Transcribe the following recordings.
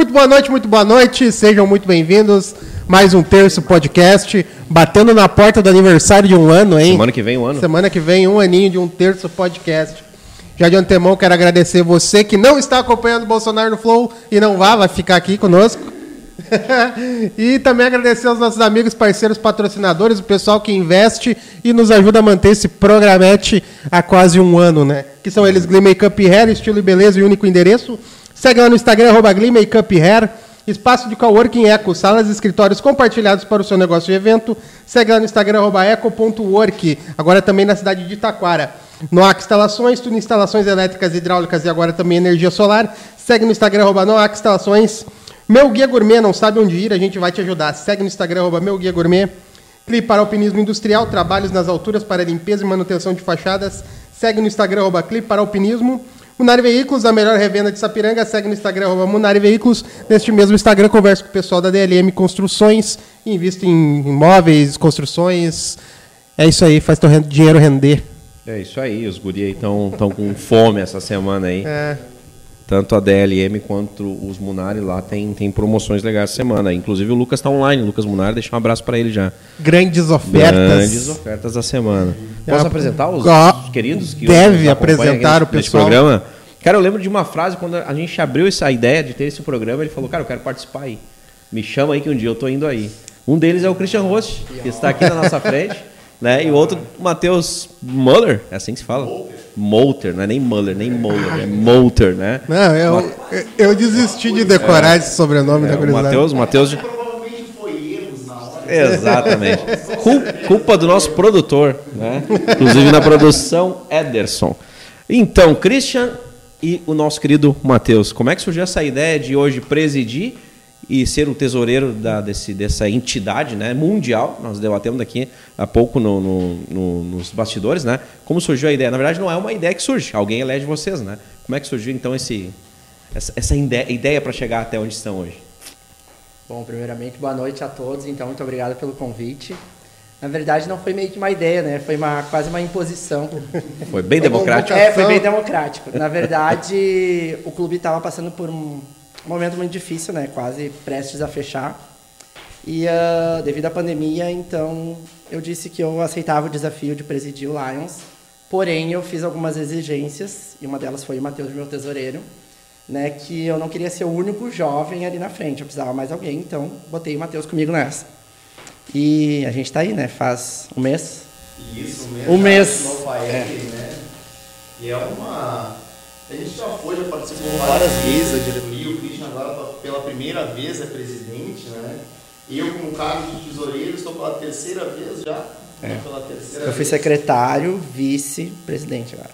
Muito boa noite, muito boa noite. Sejam muito bem-vindos. Mais um terço podcast, batendo na porta do aniversário de um ano, hein? Semana que vem um ano. Semana que vem um aninho de um terço podcast. Já de antemão quero agradecer você que não está acompanhando o Bolsonaro no Flow e não vá, vai ficar aqui conosco. e também agradecer aos nossos amigos, parceiros, patrocinadores, o pessoal que investe e nos ajuda a manter esse programete há quase um ano, né? Que são eles Glee Makeup Hair, estilo e beleza e único endereço. Segue lá no Instagram, arroba Glee Makeup Hair. Espaço de coworking Eco, salas e escritórios compartilhados para o seu negócio e evento. Segue lá no Instagram, arroba eco.work. Agora também na cidade de Itaquara. Noac Instalações, tudo instalações elétricas, hidráulicas e agora também energia solar. Segue no Instagram, arroba Noac Instalações. Meu Guia Gourmet, não sabe onde ir, a gente vai te ajudar. Segue no Instagram, arroba Meu Guia Gourmet. Clipe para Alpinismo Industrial, trabalhos nas alturas para limpeza e manutenção de fachadas. Segue no Instagram, arroba para Alpinismo. Munari Veículos, a melhor revenda de Sapiranga. Segue no Instagram, arroba Munari Veículos. Neste mesmo Instagram, converso com o pessoal da DLM Construções. Invisto em imóveis, construções. É isso aí, faz teu dinheiro render. É isso aí, os guri aí estão com fome essa semana aí. É. Tanto a DLM quanto os Munari lá tem, tem promoções legais essa semana. Inclusive o Lucas está online, o Lucas Munari, deixa um abraço para ele já. Grandes ofertas. Grandes ofertas da semana. Posso É, apresentar os, ó, os queridos que deve apresentar o pessoal. programa? Cara, eu lembro de uma frase quando a gente abriu essa ideia de ter esse programa, ele falou: "Cara, eu quero participar aí. Me chama aí que um dia eu tô indo aí". Um deles é o Christian Rost, que está aqui na nossa frente, né? E o outro, Matheus Muller, é assim que se fala? Molter, não é nem Muller, nem Muller, é Molter, né? Não, eu, eu, desisti de decorar esse sobrenome da É, o gurizada. Matheus, Matheus. Exatamente. Cul- Culpa do nosso produtor, né? Inclusive na produção, Ederson. Então, Christian e o nosso querido Matheus, como é que surgiu essa ideia de hoje presidir e ser o tesoureiro da, desse, dessa entidade né, mundial? Nós debatemos daqui há pouco no- no- no- nos bastidores, né? Como surgiu a ideia? Na verdade, não é uma ideia que surge, alguém elege vocês, né? Como é que surgiu então esse, essa, essa ide- ideia para chegar até onde estão hoje? Bom, primeiramente, boa noite a todos. Então, muito obrigado pelo convite. Na verdade, não foi meio que uma ideia, né? Foi uma, quase uma imposição. Foi bem democrático. É, foi bem democrático. Na verdade, o clube estava passando por um momento muito difícil, né? Quase prestes a fechar. E ah, devido à pandemia, então, eu disse que eu aceitava o desafio de presidir o Lions. Porém, eu fiz algumas exigências, e uma delas foi o Matheus, meu tesoureiro, né? Que eu não queria ser o único jovem ali na frente, eu precisava mais alguém, então botei o Matheus comigo nessa. E a gente está aí, né? Faz um mês. Isso. Um mês. No FAEC, né? E é uma. A gente já foi, já participou várias vezes da diretoria. O Christian agora pela primeira vez é presidente, né? Eu, como cargo de tesoureiro, estou pela terceira vez já. né? Pela terceira Eu fui vez. secretário, vice-presidente agora.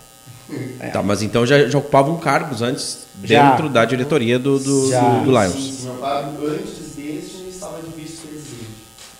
É. Tá, mas então já, já ocupavam cargos antes Já. dentro da diretoria do, do, Já. do, do Lions. Sim, meu cargo antes deste estava de vice-presidente.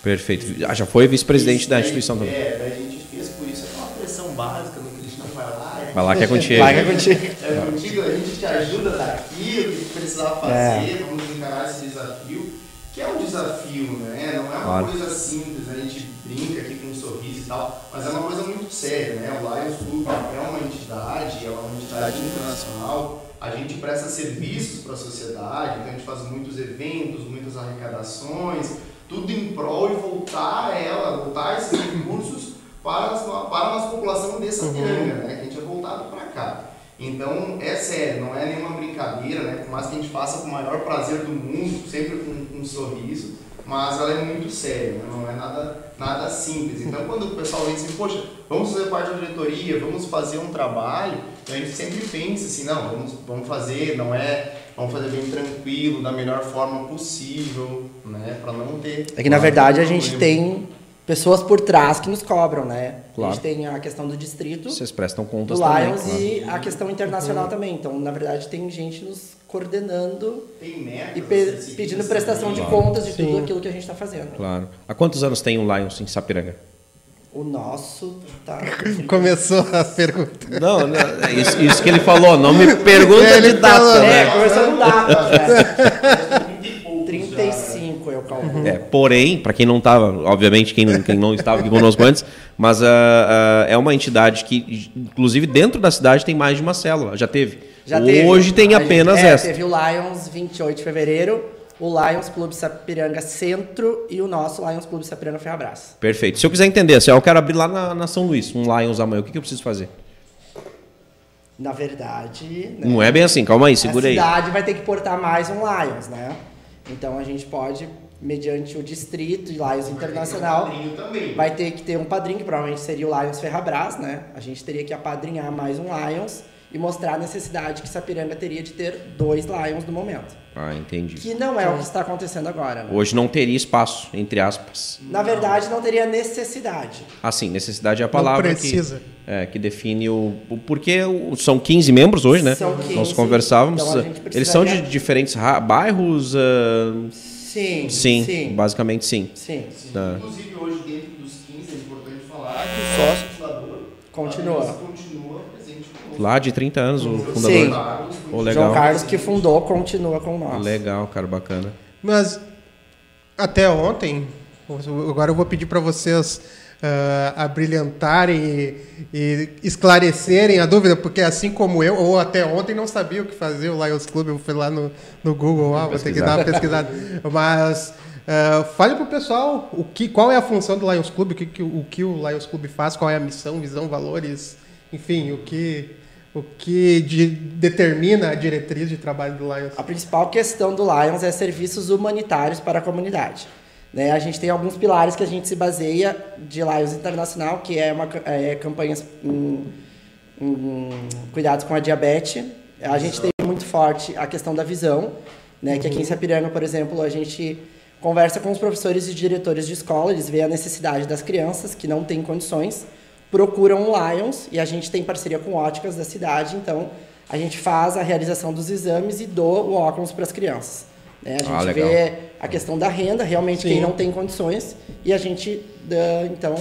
Perfeito. Ah, já foi vice-presidente da instituição também. É, a gente fez por isso. É uma pressão básica no Christian vai lá. Vai lá que é contigo. Vai que é contigo. É contigo, a gente te ajuda daqui, o que precisar fazer, É. vamos encarar esse desafio, que é um desafio, né? Não é uma Claro. coisa simples, a gente brinca aqui com um sorriso e tal, mas é uma coisa muito séria, né? O Lions Club é uma entidade, é uma entidade internacional, a gente presta serviços para a sociedade, então a gente faz muitos eventos, muitas arrecadações, tudo em prol de voltar ela, voltar esses recursos para, para a nossa população de Sapiranga, né? Que a gente é voltado para cá. Então, é sério, não é nenhuma brincadeira, né? Por mais que a gente faça com o maior prazer do mundo, sempre com, um sorriso, mas ela é muito séria, né? não é nada, nada simples. Então, quando o pessoal vem assim, poxa, vamos fazer parte da diretoria, vamos fazer um trabalho, a gente sempre pensa assim, não, vamos, vamos fazer, não é, vamos fazer bem tranquilo, da melhor forma possível, né? Para não ter... É que na verdade a gente tem pessoas por trás que nos cobram, né? Claro. A gente tem a questão do distrito, Vocês prestam do contas também. Lions claro. e a questão internacional também. Então, na verdade, tem gente nos coordenando e pe- pedindo prestação de também. contas de Sim. tudo aquilo que a gente está fazendo. Claro. Há quantos anos tem o Lions em Sapiranga? O nosso tá. Começou a pergunta. Não, não é isso, isso que ele falou. Não me pergunta Ele de data, falou, É, né? começando data, né? 30 35. 5 eu calculo. É, porém, para quem não estava, obviamente quem não, quem não estava aqui conosco antes, mas ah, ah, é uma entidade que, inclusive dentro da cidade, tem mais de uma célula. Já teve. Já teve. Hoje tem A gente- apenas é, essa. Teve o Lions 28 de fevereiro, o Lions Clube Sapiranga Centro e o nosso Lions Clube Sapiranga Ferrabras. Perfeito. Se eu quiser entender, assim, eu quero abrir lá na, na São Luís, um Lions amanhã, o que, que eu preciso fazer? Na verdade, né, Não é bem assim, calma aí, segura a aí. cidade vai ter que portar mais um Lions, né? Então a gente pode, mediante o distrito de Lions Internacional, também. vai ter que ter um padrinho, que provavelmente seria o Lions Ferrabras, né? A gente teria que apadrinhar mais um Lions e mostrar a necessidade que Sapiranga teria de ter dois Lions no momento. Ah, entendi. Que não é o que está acontecendo agora, né? Hoje não teria espaço, entre aspas. Na verdade, não teria necessidade. Assim, necessidade é a palavra precisa. que, é, que define o, o porquê. o- São 15 membros hoje, né? São 15, Nós conversávamos. então a gente Eles são de diferentes bairros? ah, Sim, sim, sim. basicamente sim. Sim. Tá. Inclusive, hoje, dentro dos 15, é importante falar que o sócio Continua. Lions continua. Lá de 30 anos, o Sim. fundador. Carlos, Pô, legal. João Carlos que fundou continua com nós. Legal, cara, bacana. Mas até ontem, agora eu vou pedir para vocês ah, abrilhantarem e, e esclarecerem a dúvida, porque assim como eu, ou até ontem não sabia o que fazer o Lions Club, eu fui lá no, no Google, ah, vou ter que dar uma pesquisada. Mas ah, fale para o pessoal o que, qual é a função do Lions Club, o que, o que o Lions Club faz, qual é a missão, visão, valores, enfim, o que, o que de- determina a diretriz de trabalho do Lions. A principal questão do Lions é serviços humanitários para a comunidade. Né? A gente tem alguns pilares que a gente se baseia de Lions Internacional, que é, uma, é campanhas em, em cuidados com a diabetes. A gente tem muito forte a questão da visão, né? que aqui em Sapiranga, por exemplo, a gente conversa com os professores e diretores de escola, eles veem a necessidade das crianças que não têm condições, procuram o Lions e a gente tem parceria com óticas da cidade, então a gente faz a realização dos exames e doa o óculos para as crianças. né? A gente Ah, vê a questão da renda, realmente Sim. quem não tem condições, e a gente dá, então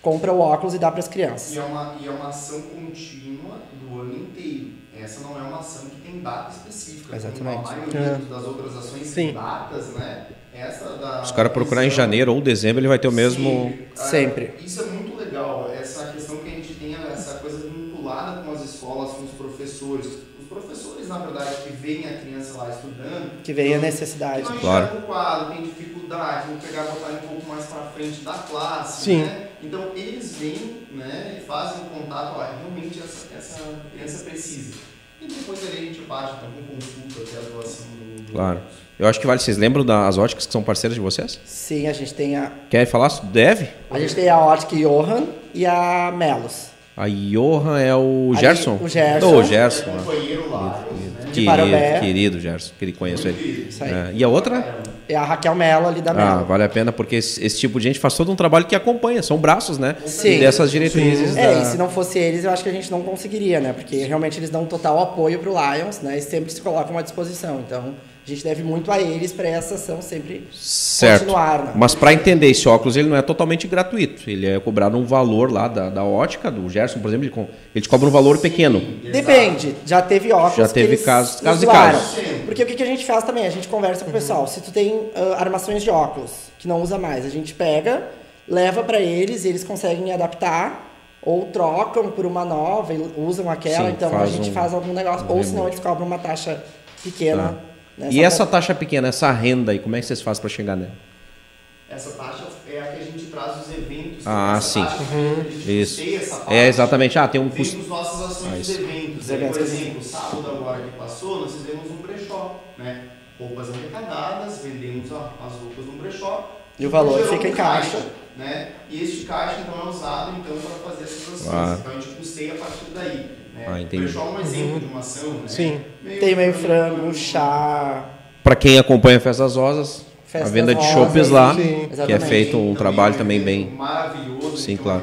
compra o óculos e dá para as crianças. E é, uma, e é uma ação contínua do ano inteiro. Essa não é uma ação que tem data específica. Exatamente. Como a maioria É. das outras ações Sim. tem datas, né? Essa da. Se o cara procurar em janeiro ou dezembro, ele vai ter o mesmo. Sim, ah, Sempre. Isso é muito legal, essa professores. Os professores, na verdade, que veem a criança lá estudando. Que veem a não- necessidade. Que não Claro. o quadro, tem dificuldade, vão pegar botar um pouco mais para frente da classe. Sim. Né? Então, eles vêm né, e fazem contato, ó, realmente essa, essa criança precisa. E depois ali a gente parte então, com consulta até a doação do. do- Claro. Eu acho que vale. Vocês lembram das óticas que são parceiras de vocês? Sim, a gente tem a, Quer falar? Deve? a gente tem a ótica Johan e a Melos. A Johan é o Ali, Gerson? o Gerson. Ô, É Gerson. companheiro lá. né? Querido, querido Gerson, que ele conheço ele. Isso aí. É, e a outra? É a Raquel Melo ali da Ah, Melo. vale a pena, porque esse, esse tipo de gente faz todo um trabalho que acompanha, são braços, né? Sim. Dessas diretrizes. É, da- e se não fosse eles, eu acho que a gente não conseguiria, né? Porque realmente eles dão total apoio pro Lions, né? E sempre se colocam à disposição. Então, a gente deve muito a eles para essa ação sempre Certo. continuar, né? Mas para entender esse óculos, ele não é totalmente gratuito. Ele é cobrado um valor lá da, da ótica, do Gerson, por exemplo, ele, cobra um valor pequeno. Depende, já teve óculos Já que teve eles casos- casos e casos. Porque o que, que a gente faz também? A gente conversa com o pessoal. Se tu tem ah, armações de óculos que não usa mais, a gente pega, leva para eles e eles conseguem adaptar ou trocam por uma nova e usam aquela. Sim, então a gente um- faz algum negócio. um ou senão eles cobram uma taxa pequena. Né, E essa pra- taxa pequena, essa renda aí, como é que vocês fazem para chegar nela? Essa taxa é a que a gente traz os eventos. Ah, essa sim. Taxa, a gente Isso. custeia essa parte. É exatamente. Ah, tem um custo. Temos nossas ações Ah, eventos. Os eventos Por exemplo, sábado agora que passou, nós fizemos um brechó, né? Roupas arrecadadas, vendemos as roupas no brechó. E o valor fica em caixa. Né? E este caixa então é usado então para fazer essas ações. Ah. Então a gente custeia a partir daí. Né? Ah, entendi. É um exemplo de uma ação, né? Sim. Tem meio frango, chá. Para quem acompanha Festas Rosas, Festas a venda de chopes lá, sim. que é feito um trabalho é também bem. Maravilhoso. Sim, então, claro.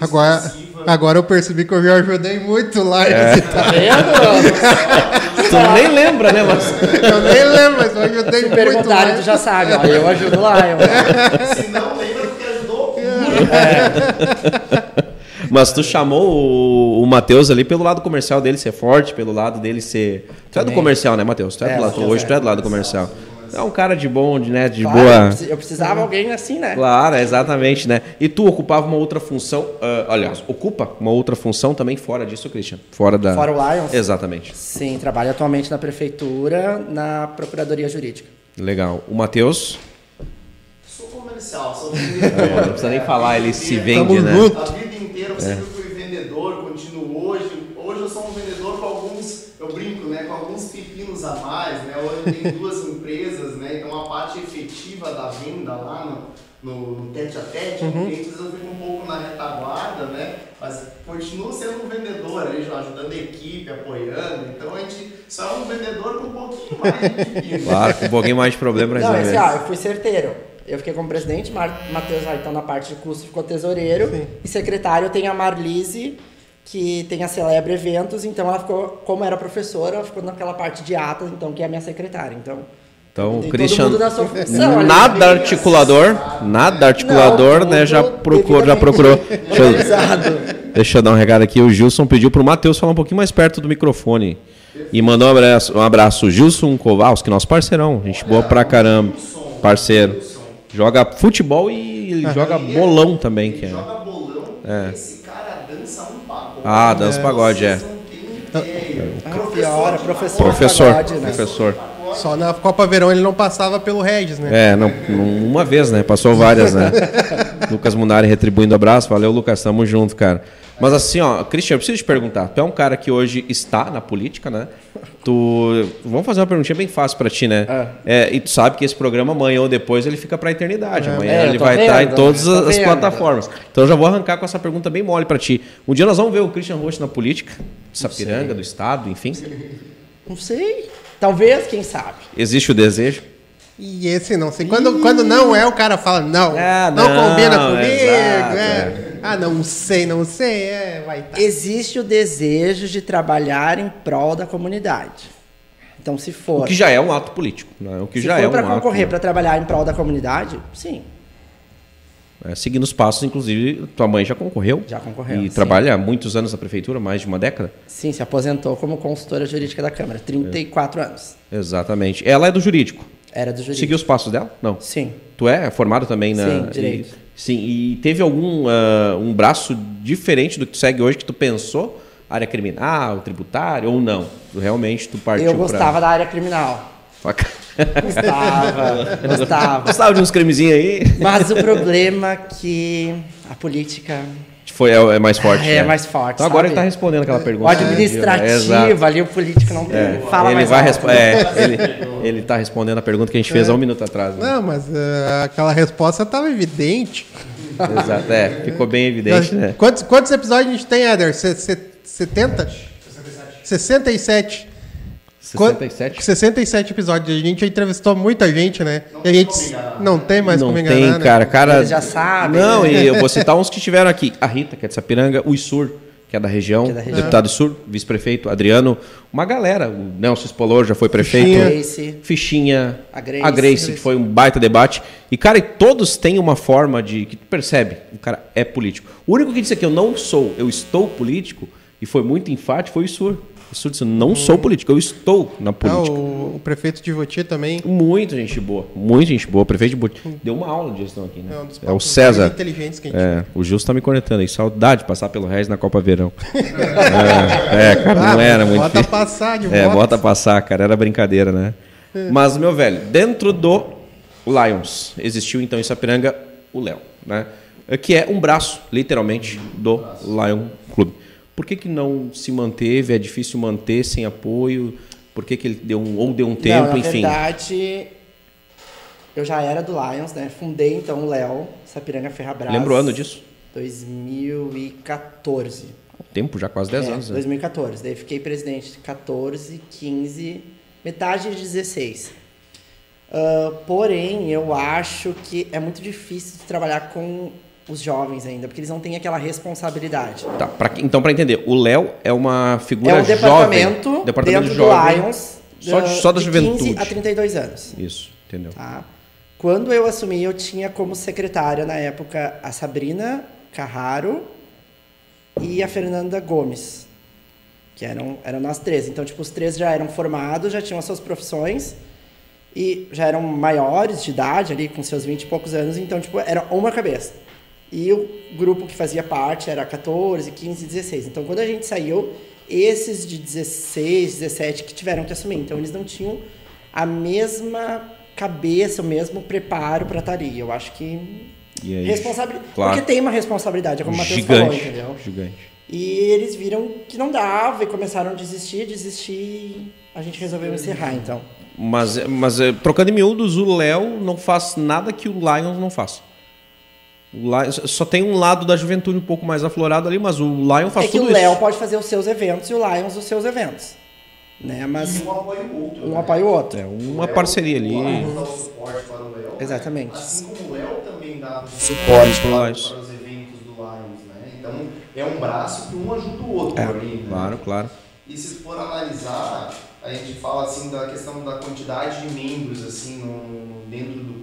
Agora, agora eu percebi que eu já ajudei muito lá. Tá vendo? Tu nem lembra, né, mas Eu nem lembro, mas eu ajudei Se muito perguntarem, lá. tu já sabe. Ó, eu ajudo lá. Eu... Se não lembra porque ajudou Mas tu chamou o, o Matheus ali pelo lado comercial dele ser forte, pelo lado dele ser. Tu é do comercial, né, Matheus? Tu é, É, do lado, sou, hoje é. tu é do lado comercial. É um cara de bom, de, né? De Claro, boa. eu precis- Eu precisava alguém assim, né? Claro, exatamente, né? E tu ocupava uma outra função, ah, aliás, ocupa uma outra função também fora disso, Christian? Fora da. Fora o Lions? Exatamente. Sim, trabalho atualmente na prefeitura, na Procuradoria Jurídica. Legal. O Matheus? Sou comercial, sou É, não precisa nem falar, ele se vende, Tamo né? junto. Inteira eu sempre fui vendedor, continuo hoje. Hoje eu sou um vendedor com alguns, eu brinco, né, com alguns pepinos a mais, né? Hoje eu tenho duas empresas, né? Então a parte efetiva da venda lá no, no, no tete a tete, Uhum. clientes eu fico um pouco na retaguarda, né? Mas continuo sendo um vendedor, aí, ajudando a equipe, apoiando. Então a gente só é um vendedor com um pouquinho mais de pepino. Claro, com um pouquinho mais de problema pra Não, assim, ó, eu fui certeiro. Eu fiquei como presidente, Mar Matheus vai então na parte de custo ficou tesoureiro. Sim. E secretário tem a Marlise, que tem a Celebre Eventos, então ela ficou, como era professora, ela ficou naquela parte de atas, então, que é a minha secretária. Então, Então, tem Christian, todo mundo na sua função. ali. nada articulador, nada articulador, Não, né? Já procurou, já procurou. Deixa eu, deixa eu dar um recado aqui. O Gilson pediu pro Matheus falar um pouquinho mais perto do microfone. E mandou um abraço, um abraço. Gilson Kowalski, nosso parceirão. Gente boa pra caramba. Parceiro. Joga futebol e ele joga bolão também, que é. Joga bolão, esse cara dança um pagode. Ah, dança pagode, é. Não têm ideia. Ah, é professor. Professor, pagode, né? professor. Só na Copa Verão ele não passava pelo Regis, né? É, não, não- uma vez, né? Passou várias, né? Lucas Munari retribuindo abraço. Valeu, Lucas. Tamo junto, cara. Mas assim, ó, Cristian, eu preciso te perguntar. Tu é um cara que hoje está na política, né? Tu. Vamos fazer uma perguntinha bem fácil pra ti, né? É, e tu sabe que esse programa amanhã ou depois ele fica pra eternidade. Amanhã É, ele vai estar em todas as vendo. plataformas. Então eu já vou arrancar com essa pergunta bem mole pra ti. Um dia nós vamos ver o Christian Rocha na política, de Sapiranga, do Estado, enfim. Não sei. Talvez, quem sabe. Existe o desejo? E esse não sei. Quando, quando não é, o cara fala, não, Ah, não, não, combina comigo. exato, é. Ah, não sei, não sei, é, vai tá. Existe o desejo de trabalhar em prol da comunidade. Então, se O for, que já é um ato político. Né? O que se já for é um para ato. concorrer para trabalhar em prol da comunidade, sim. É, seguindo os passos, inclusive, tua mãe já concorreu. Já concorreu, E sim. trabalha há muitos anos na prefeitura, mais de uma década. Sim, se aposentou como consultora jurídica da Câmara, 34 anos. Exatamente. Ela é do jurídico. Era do jurídico. Seguiu os passos dela? Não. Sim. Tu é formado também na. Sim, direito. E, sim, e teve algum ah, um braço diferente do que tu segue hoje que tu pensou? Área criminal, tributário ou não? Tu realmente tu partiu Eu gostava da área criminal. pra. Gostava, gostava. Gostava de uns cremezinhos aí? Mas o problema é que a política Foi, é, é mais forte. é né? mais forte. Então agora sabe? ele tá respondendo aquela O pergunta. né, administrativo, ali o político não tem. Fala ele mais vai alto. é, ele, ele tá respondendo a pergunta que a gente fez há um minuto atrás. né? Não, mas eh, aquela resposta estava evidente. Exato, é, ficou bem evidente, né? Quantos, quantos episódios a gente tem, se- 70? 67. Quan- 67? 67 episódios. A gente já entrevistou muita gente, né? e a gente não tem mais Não como enganar, tem, né? cara, cara. Eles já sabem, Não, né? e eu vou citar uns que estiveram aqui. A Rita, que é de Sapiranga, o Isur, que é da região, Que é da região. deputado Isur, vice-prefeito, Adriano, uma galera, o Nelson Espolor já foi prefeito. Fichinha. Grace. Fichinha, A Grace. a Grace, que foi um baita debate. E, cara, e todos têm uma forma de. que tu percebe, o cara é político. O único que disse aqui, eu não sou, eu estou político, e foi muito enfático, foi o Isur. O Isur disse, eu não sou político, eu estou na Ah, política. o, o prefeito de Voti também. Muito gente boa, muita gente boa. O prefeito de Boti deu uma aula de gestão aqui, né? É um dos É o César. inteligentes que a gente É, o Gilson tá me conectando aí. Saudade de passar pelo Regis na Copa Verão. é, é, cara, não Ah, era muito Bota difícil. passar de É, volta. bota passar, cara. Era brincadeira, né? Mas, meu velho, dentro do Lions, existiu então em Sapiranga o Léo, né? Que é um braço, literalmente, do Lion Clube. Por que, que não se manteve? É difícil manter sem apoio? Por que, que ele deu um, ou deu um tempo, não, na enfim? verdade, eu já era do Lions, né? Fundei então o Léo, Sapiranga Ferrabras. Lembra o ano disso? 2014. Tempo, já quase 10 É, anos, né? 2014. Daí fiquei presidente de 14, 15, metade de 16. Ah, porém, eu acho que é muito difícil trabalhar com os jovens ainda, porque eles não têm aquela responsabilidade. Tá, pra então, para entender, o Léo é uma figura é um departamento, jovem. Departamento dentro jovem. do Lions Só, de- só da de juventude. 15 a 32 anos. Isso, entendeu? Tá? Quando eu assumi, eu tinha como secretária na época a Sabrina Carraro e a Fernanda Gomes, que eram, eram nós três. Então, tipo, os três já eram formados, já tinham as suas profissões. E já eram maiores de idade, ali com seus 20 e poucos anos, então, tipo, era uma cabeça. E o grupo que fazia parte era 14, 15, 16. Então, quando a gente saiu, esses de 16, 17 que tiveram que assumir. Então, eles não tinham a mesma cabeça, o mesmo preparo para estar ali. Eu acho que. E aí, Responsabilidade. claro. Porque tem uma responsabilidade, é como o Matheus falou, Gigante. entendeu? Gigante. E eles viram que não dava e começaram a desistir, desistir. e A gente resolveu encerrar, então. Mas, mas eh, trocando em miúdos, o Léo não faz nada que o Lions não faça. Só tem um lado da juventude um pouco mais aflorado ali, mas o Lion faz é que tudo o Léo isso. pode fazer os seus eventos e o Lions os seus eventos. Né? Mas E um apoia o outro. um né? apoia o outro. É O uma Léo- parceria ali. O Lions dá o suporte para o Léo. Exatamente. Assim como o Léo também dá o Suporte para, para os eventos do Lions, né? Então é um braço que um ajuda o outro É, ali, né? Claro, claro. E se for analisar, a gente fala assim da questão da quantidade de membros assim no, dentro do.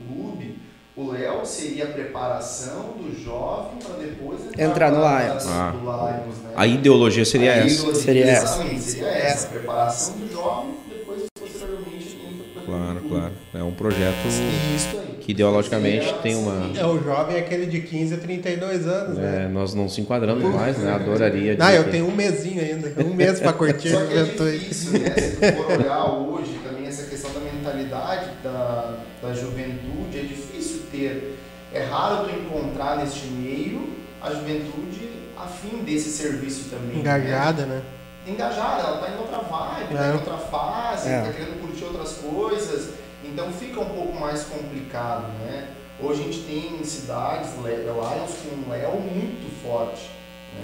O Léo seria a preparação do jovem para depois Entrar no pra- Lions. Ah. do Lions, né? A ideologia seria A essa. ideologia, Seria essa. Seria essa, a preparação do jovem, depois posteriormente entra Claro, claro. É um projeto que ideologicamente Seria tem uma. assim. É, o jovem é aquele de 15 a 32 anos, né? É, nós não se enquadramos mais, né? Adoraria. Ah, dizer eu que- tenho um mesinho ainda. Um mês pra curtir Só que é difícil, né? Se tu for olhar hoje também essa questão da mentalidade da, da juventude, é difícil ter. É raro tu encontrar neste meio a juventude afim desse serviço também. né? Engajada, né? Engajada, ela tá em outra vibe, tá É. em outra fase, É. tá querendo curtir outras coisas. Então fica um pouco mais complicado, né? Hoje a gente tem cidades, Lions com um Léo muito forte.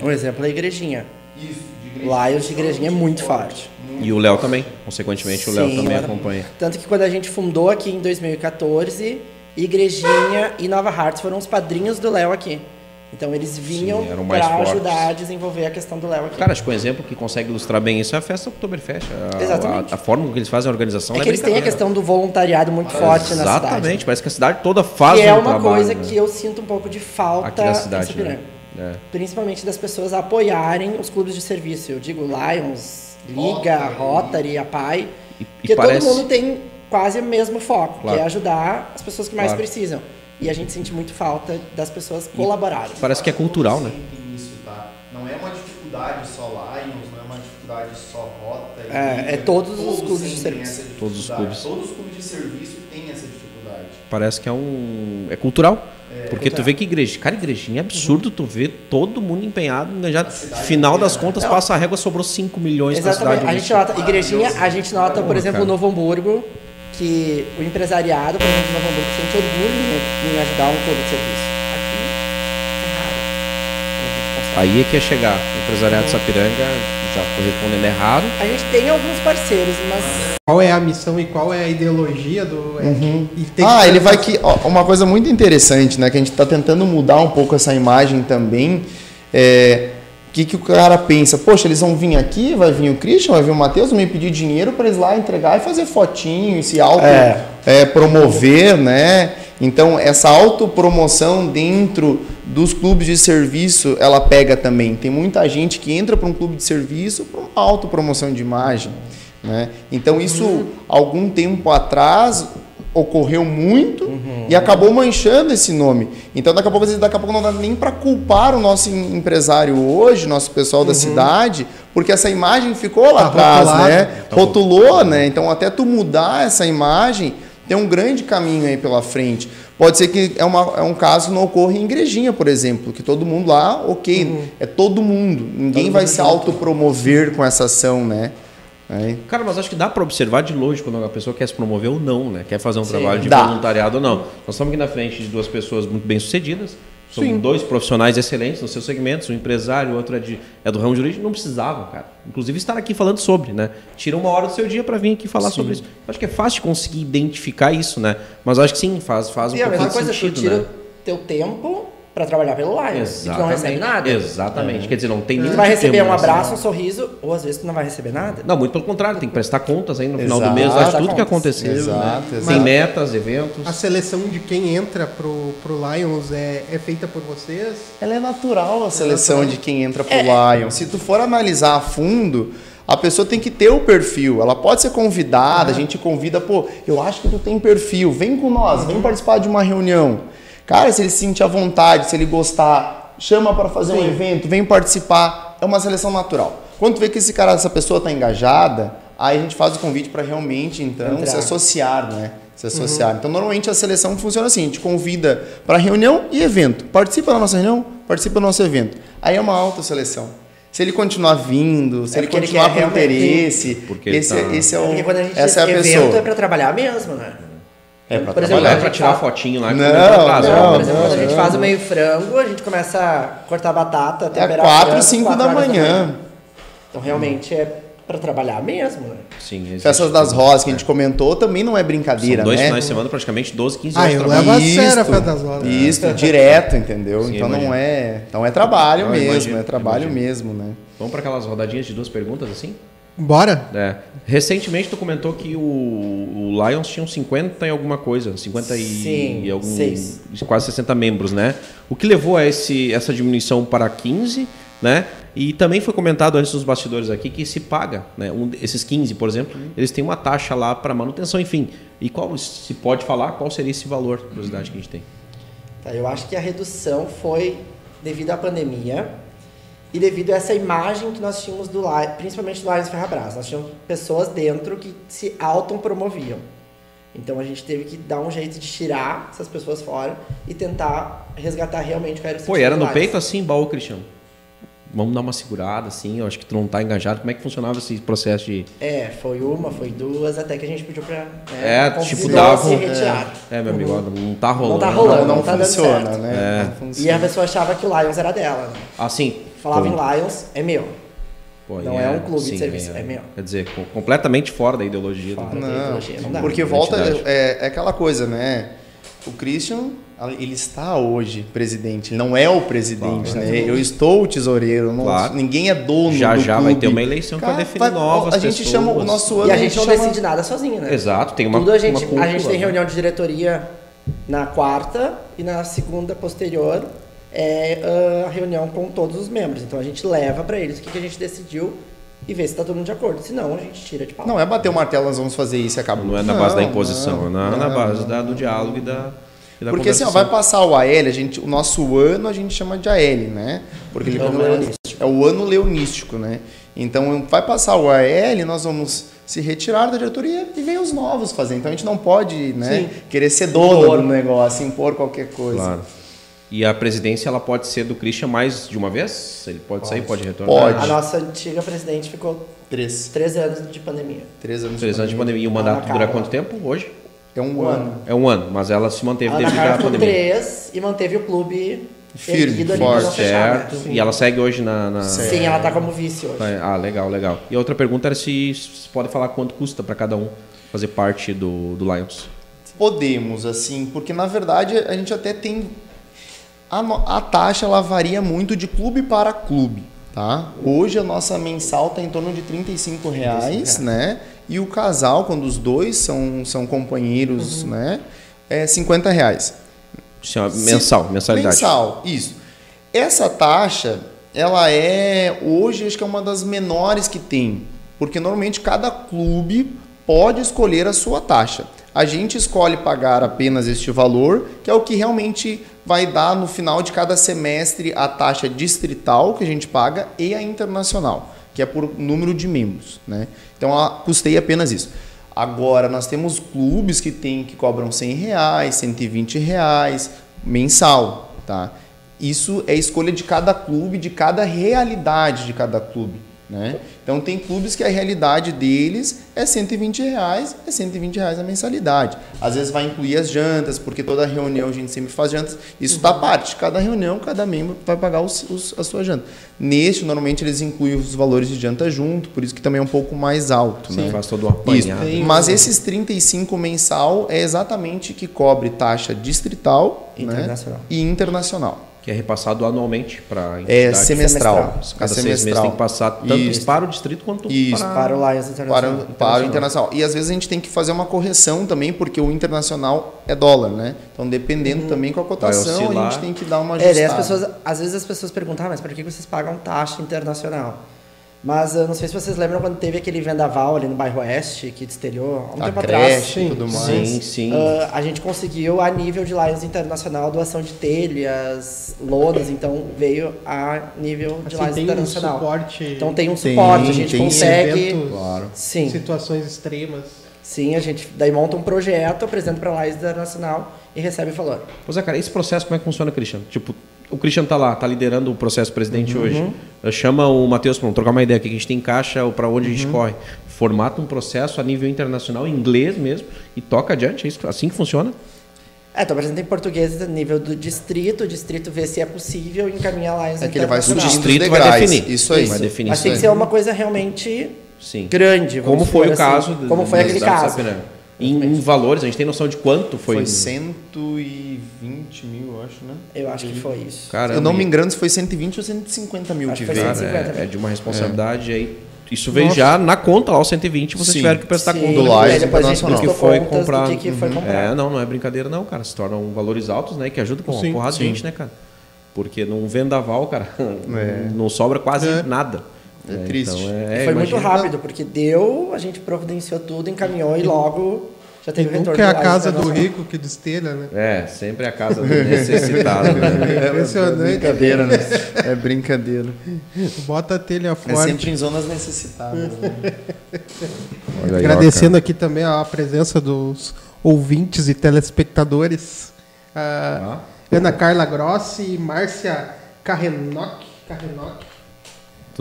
Um exemplo é a igrejinha. Isso, de igreja. Lions de igrejinha é muito forte. Muito E o Léo também. Consequentemente, o Léo também acompanha. Tanto que quando a gente fundou aqui em 2014, Igrejinha e Nova Hearts foram os padrinhos do Léo aqui. Então eles vinham para ajudar a desenvolver a questão do Léo aqui. Cara, acho que um exemplo que consegue ilustrar bem isso é a festa Oktoberfest. A, Exatamente. A, a forma que eles fazem a organização é não que eles têm a questão do voluntariado muito forte na cidade. Exatamente, parece que a cidade toda faz Que é um uma trabalho, coisa né? que eu sinto um pouco de falta aqui na cidade. Né? É. Principalmente das pessoas apoiarem os clubes de serviço. Eu digo Lions, Liga, Rotary. Rotary, a PAI. E, e Porque parece, todo mundo tem quase o mesmo foco, Claro. que é ajudar as pessoas que mais Claro. precisam. E a gente sente muito falta das pessoas colaborarem. parece que é cultural, né? Isso, tá? Não é uma dificuldade só Lions, não é uma dificuldade só Rota. É, é todos os clubes de têm serviço. essa Todos os dificuldade. clubes. Todos os clubes de serviço têm essa dificuldade. Parece que é um. É cultural. Porque tu cultural. vê que igreja. Cara, igrejinha é absurdo tu ver todo mundo empenhado, engajado. cidade Final das contas, passa a régua, sobrou 5 milhões Exatamente. cidade. A gente nota, igrejinha, a gente nota, por exemplo, cara. o Novo Hamburgo, que o empresariado, por exemplo, do Novo Hamburgo sente orgulho em, em ajudar um clube de serviço. Aqui é raro. Aí é que ia chegar. O empresariado de Sapiranga, já tô respondendo errado. A gente tem alguns parceiros, mas Qual é a missão e qual é a ideologia do. é, e tem Ah, que- ele vai que ó, uma coisa muito interessante, né, que a gente está tentando mudar um pouco essa imagem também. É, que, que o cara pensa? Poxa, eles vão vir aqui, vai vir o Christian, vai vir o Matheus, me pedir dinheiro para eles lá entregar e fazer fotinho, e se auto É. é, promover, né? Então essa autopromoção dentro dos clubes de serviço, ela pega também. Tem muita gente que entra para um clube de serviço para uma autopromoção de imagem, né? Então isso algum tempo atrás ocorreu muito e acabou manchando esse nome. Então daqui a pouco, daqui a pouco não dá nem para culpar o nosso em- empresário hoje, nosso pessoal da cidade, porque essa imagem ficou lá Tá atrás, né? Rotulou, né? Então até tu mudar essa imagem, tem um grande caminho aí pela frente. Pode ser que é, uma, é um caso que não ocorra em igrejinha, por exemplo, que todo mundo lá, ok, é todo mundo. Ninguém vai se autopromover com essa ação, né? Aí, Cara, mas acho que dá para observar de longe quando a pessoa quer se promover ou não, né? Quer fazer um trabalho de dá. voluntariado ou não. Nós estamos aqui na frente de duas pessoas muito bem sucedidas. São dois profissionais excelentes nos seus segmentos, um empresário, o outro é, de, é do ramo jurídico, não precisavam, cara. Inclusive estar aqui falando sobre, né? Tira uma hora do seu dia para vir aqui falar sobre isso. Acho que é fácil de conseguir identificar isso, né? Mas acho que sim, faz, faz um e a pouquinho mesma de coisa, sentido, tu tira né? teu tempo pra trabalhar pelo Lions e tu não recebe nada. Exatamente. Quer dizer, não tem Tu nem vai receber um né? abraço, um sorriso, ou às vezes tu não vai receber nada. Não, muito pelo contrário, tem que prestar contas aí no final Exato. do mês, acho tudo que aconteceu. Exato, né? exato. Tem metas, eventos. A seleção de quem entra pro, pro Lions é, é feita por vocês? Ela é natural a seleção natural. de quem entra pro É. Lion. Se tu for analisar a fundo, A pessoa tem que ter o perfil. Ela pode ser convidada, a gente convida, pô, eu acho que tu tem perfil, vem com nós, vem participar de uma reunião. Cara, se ele se sentir à vontade, se ele gostar, chama para fazer um evento, vem participar. É uma seleção natural. Quando tu vê que esse cara, essa pessoa está engajada, aí a gente faz o convite para realmente, então, Entrar. se associar, né? Se associar. Então, normalmente a seleção funciona assim: a gente convida para reunião e evento. Participa da nossa reunião, participa do nosso evento. Aí é uma alta seleção. Se ele continuar vindo, se É ele ele continuar quer com interesse, Porque ele esse, tá- esse é o, Porque quando a gente essa é a evento pessoa. é pra trabalhar mesmo, né? É pra Por exemplo, é pra tirar a faz- fotinho lá Não, casa. não, ó. Por exemplo, quando a gente não. faz o meio frango, a gente começa a cortar batata, É temperar 4, frango, 5 quatro da manhã. Então realmente é pra trabalhar mesmo, né? Sim, existe. Festas das Rosas que a gente comentou também não é brincadeira, São dois né? finais de semana, praticamente 12, 15 Ah, horas de eu levo a sério a Isso, Festa das Rosas. Isso, direto, entendeu? Sim, então não imagino. é, então é trabalho Não, mesmo, imagino, é trabalho imagino. mesmo, né? Vamos para aquelas rodadinhas de duas perguntas assim? Bora? É. Recentemente tu comentou que o, o Lions tinha uns 50 e alguma coisa, 50 e, Sim, e algum, seis. quase 60 membros, né? O que levou a esse, essa diminuição para 15, né? E também foi comentado antes nos bastidores aqui que se paga, né? Um, esses 15, por exemplo, eles têm uma taxa lá para manutenção, enfim. E qual se pode falar qual seria esse valor, curiosidade que a gente tem? Tá, eu acho que a redução foi devido à pandemia e devido a essa imagem que nós tínhamos do Lions, principalmente do Lions Ferrabras. Nós tínhamos pessoas dentro que se autopromoviam. Então a gente teve que dar um jeito de tirar essas pessoas fora e tentar resgatar realmente o que era o Pô, e era no Lions. peito assim, baú, Cristiano? Vamos dar uma segurada, assim, eu acho que tu não tá engajado. Como é que funcionava esse processo de... É, foi uma, foi duas, até que a gente pediu pra. Né, É, tipo, dava se um- retirar. É, meu amigo, ó, não tá rolando. Não tá rolando. Não, não, não tá dando funciona, certo. né? É. Não E funciona. a pessoa achava que o Lions era dela. Né? Assim. Falava pô, em Lions, é meu. pô, não e é um clube de serviço, é meu. Quer dizer, co- completamente fora da ideologia. do- Fora. Não, ideologia, não dá. porque volta é, é aquela coisa, né? O Christian, ele está hoje presidente, ele não é o presidente, Claro. né? Eu estou o tesoureiro, não- Claro. ninguém é dono Já do já vai clube. ter uma eleição pra Cara, definir vai- novas A gente pessoas. chama o nosso ano E a gente não chama- decide nada sozinho, né? Exato, tem uma Tudo a gente, uma cúpula, a gente tem né? reunião de diretoria na quarta e na segunda posterior é ah, a reunião com todos os membros. Então a gente leva pra eles o que, que a gente decidiu e vê se tá todo mundo de acordo. Se não, a gente tira de pau. Não é bater o martelo, nós vamos fazer isso e acabou. Não é na base da Não, imposição, não, é na, na base da- do diálogo e da, e da Porque assim, ó, vai passar o AL, a gente, o nosso ano a gente chama de AL, né? Porque ele é- leonístico. é o ano leonístico, né? Então vai passar o AL, nós vamos se retirar da diretoria e vem os novos fazer. Então a gente não pode, né, Sim. querer ser dono Impor. do negócio, impor qualquer coisa. Claro. E a presidência ela pode ser do Christian mais de uma vez? Ele pode, sair, pode retornar? Pode. A nossa antiga presidente ficou Três. três anos de pandemia. Três anos. Três anos de pandemia. E o mandato dura quanto tempo hoje? É um, Um ano. ano. É um ano, mas ela se manteve A Carla ficou pandemia. três e manteve o clube Firme, erguido ali pra forte. né? Certo. E ela segue hoje na. na- Sim, ela tá como vice hoje. Ah, legal, legal. E a outra pergunta era se se pode falar quanto custa para cada um fazer parte do, do Lions. Podemos, assim, porque na verdade a gente até tem. A, a taxa ela varia muito de clube para clube, tá? Hoje a nossa mensal está em torno de 35 reais, né? E o casal, quando os dois são, são companheiros, né? É 50 reais. Uma mensal, mensalidade. Mensal, isso. Essa taxa, ela é hoje acho que é uma das menores que tem, porque normalmente cada clube pode escolher a sua taxa. A gente escolhe pagar apenas este valor, que é o que realmente vai dar no final de cada semestre a taxa distrital que a gente paga e a internacional, que é por número de membros, né? Então ela custeia apenas isso. Agora nós temos clubes que tem que cobram 100 reais, 120 reais mensal, tá? Isso é escolha de cada clube, de cada realidade de cada clube, né? Então tem clubes que a realidade deles é 120 reais, é 120 reais a mensalidade. Às vezes vai incluir as jantas, porque toda reunião a gente sempre faz jantas. Isso está parte. Cada reunião, cada membro vai pagar os, os, a sua janta. Neste, normalmente eles incluem os valores de janta junto, por isso que também é um pouco mais alto, Sim, né? faz todo Isso. apanhado. Mas esses 35 mensal é exatamente que cobre taxa distrital né? Internacional. e internacional. Que é repassado anualmente para a É semestral. Semestral. Cada é seis meses semestral. tem que passar tanto Isso. para o distrito quanto Isso. para... Para o Lions Para, Internacional. para o internacional. E às vezes a gente tem que fazer uma correção também, porque o internacional é dólar, né? Então, dependendo também com a cotação, a gente tem que dar uma É, ajustada. daí as pessoas, às vezes as pessoas perguntam, ah, mas por que vocês pagam taxa internacional? Mas eu não sei se vocês lembram quando teve aquele vendaval ali no bairro Oeste, que destelhou há um A tempo atrás. e tudo mais. Sim, sim. Ah, a gente conseguiu, a nível de Lions Internacional, doação de telhas, lonas, então veio a nível de Assim, Lions tem um Internacional. suporte. Então tem um Tem, suporte, a gente tem consegue. eventos, Claro. Sim, situações extremas. sim, a gente daí monta um projeto, apresenta para a Lions Internacional e recebe valor. Pois é, cara, esse processo como é que funciona, Christian? Tipo, o Christian tá lá, tá liderando o processo presidente hoje. Chama o Matheus para trocar uma ideia aqui, que a gente tem caixa para onde a gente corre. Formata um processo a nível internacional, em inglês mesmo, e toca adiante. É isso, assim que funciona? É, tu apresenta em português a nível do distrito, o distrito vê se é possível e encaminha a Lions É que ele vai subindo distrito vai definir. Isso aí. Vai definir Mas isso tem que aí. ser uma coisa realmente Sim. grande. Como foi o assim. caso. Como do- foi aquele caso. Sapiranga. Em, em valores, a gente tem noção de quanto foi. Foi 120 mil, eu acho, né? Eu acho que foi isso. Caramba, eu não me e- engano se foi 120 ou 150 mil Acho que que foi veio. Cara, 150 é, é de uma responsabilidade aí. Isso veio Nossa. já na conta lá, os 120, vocês Sim. tiveram que prestar Sim, conta do do e a gente Internacional. que foi do que, que foi É, não, não é brincadeira não, cara. Se tornam valores altos, né? Que ajuda com uma Sim, porrada de gente, né, cara? Porque num vendaval, cara, É. não sobra quase É. nada. É triste. Então, é, foi muito rápido, porque deu, a gente providenciou tudo, encaminhou e logo já teve o retorno. Nunca é a do casa do Internacional. rico que destelha, né? É, sempre a casa do necessitado, né? É Impressionante. brincadeira, né? É brincadeira. Bota a telha É forte. sempre em zonas necessitadas. Né? Ó, Agradecendo aqui também a presença dos ouvintes e telespectadores. A Ana Carla Grossi e Márcia Carrenoc. Carrenoc.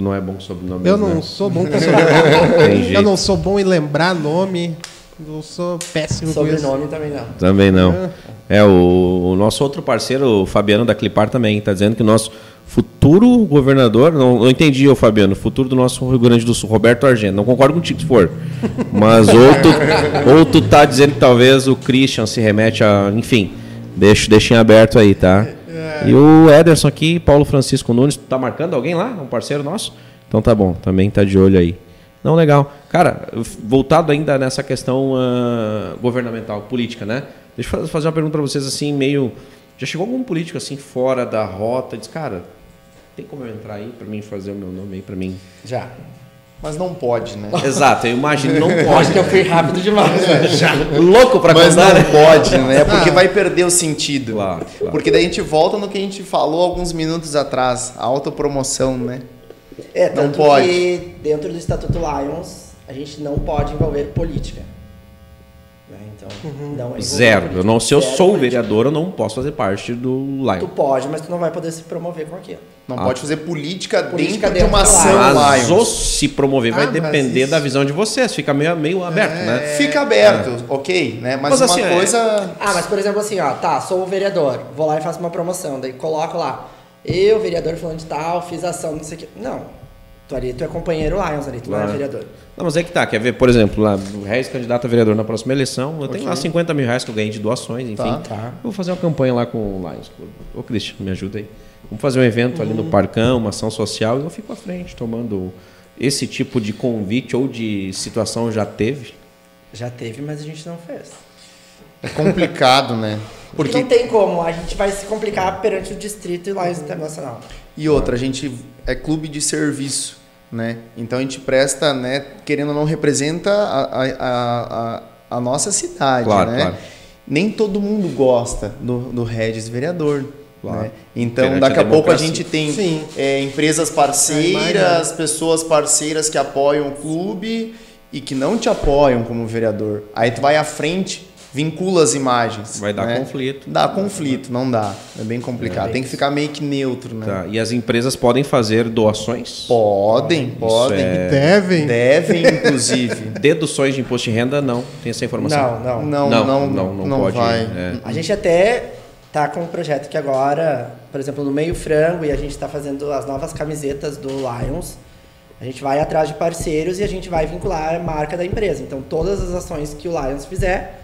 Tu não é bom com sobrenome. Eu né? não sou bom com Tem sobrenome. jeito. Eu não sou bom em lembrar nome. Eu sou péssimo. Sobrenome também não. Também não. É, o, o nosso outro parceiro, o Fabiano da Clipar, também está dizendo que o nosso futuro governador, não, não entendi, ô Fabiano, futuro do nosso Rio Grande do Sul, Roberto Argento. Não concordo contigo se for. Mas ou tu, ou tu tá dizendo que talvez o Christian se remete a. Enfim, deixa, deixa em aberto aí, tá? E o Ederson aqui, Paulo Francisco Nunes, tá marcando alguém lá? Um parceiro nosso? Então tá bom, também tá de olho aí. Não, legal. Cara, voltado ainda nessa questão ah, governamental, política, né? Deixa eu fa- fazer uma pergunta para vocês assim, meio. Já chegou algum político assim fora da rota diz, cara, tem como eu entrar aí para mim fazer o meu nome aí para mim? Já. Mas não pode, né? Exato, eu imagino, não Acho pode. que eu fui rápido demais. velho. Louco para Mas contar, não né? pode, né? Porque vai perder o sentido. Claro, claro. Porque daí a gente volta no que a gente falou alguns minutos atrás, a autopromoção, né? É, Não pode. que dentro do Estatuto Lions, a gente não pode envolver política. Né? Então, não é envolver Zero. Eu não, se eu Zero sou vereador, eu não posso fazer parte do Tu Lion. pode, mas tu não vai poder se promover com aquilo. Não Ah. pode fazer política, Política dentro, de uma dentro ação Mas Lions. o se promover vai Ah, mas depender isso- da visão de vocês. Fica meio, meio aberto, É. né? Fica aberto, ok, né? Mas, Mas uma assim, é- coisa. Ah, mas por exemplo assim, ó, tá, sou o vereador, vou lá e faço uma promoção, daí coloco lá, eu, vereador fulano de tal, fiz ação, não sei o quê. Não. Tu ali, tu é companheiro Lions ali, tu não é vereador. Não, mas é que tá. Quer ver, por exemplo, lá, o Reis candidato a vereador na próxima eleição. Eu tenho lá 50 mil reais que eu ganhei de doações, enfim. Tá. Tá. Eu vou fazer uma campanha lá com o Lions. Ô, Cristian, me ajuda aí. Vamos fazer um evento ali no Parcão, uma ação social, e eu fico à frente, tomando esse tipo de convite ou de situação já teve. Já teve, mas a gente não fez. É complicado, né? Porque Porque não tem como, a gente vai se complicar perante o distrito e Lions Internacional. E outra, a gente é clube de serviço, né? Então a gente presta, né? Querendo ou não, representa a, a, a, a- nossa cidade, Claro, né? claro. Nem todo mundo gosta do, do Regis vereador. Claro. Né? Então, Perante daqui a a pouco a gente tem é, empresas parceiras, pessoas parceiras que apoiam o clube e que não te apoiam como vereador. Aí tu vai à frente, vincula as imagens. Vai dar né? conflito. Dá conflito, não dá. É bem complicado. Tem que ficar meio que neutro, né? Tá, E as empresas podem fazer doações, Podem, podem. é- Devem. Devem, inclusive. deduções de imposto de renda, não. Tem essa informação. Não, não. Não, Não, não, não, não, não pode, vai. é. A gente até tá com um projeto que agora, por exemplo, no Meio Frango, e a gente está fazendo as novas camisetas do Lions. A gente vai atrás de parceiros e a gente vai vincular a marca da empresa. Então, todas as ações que o Lions fizer,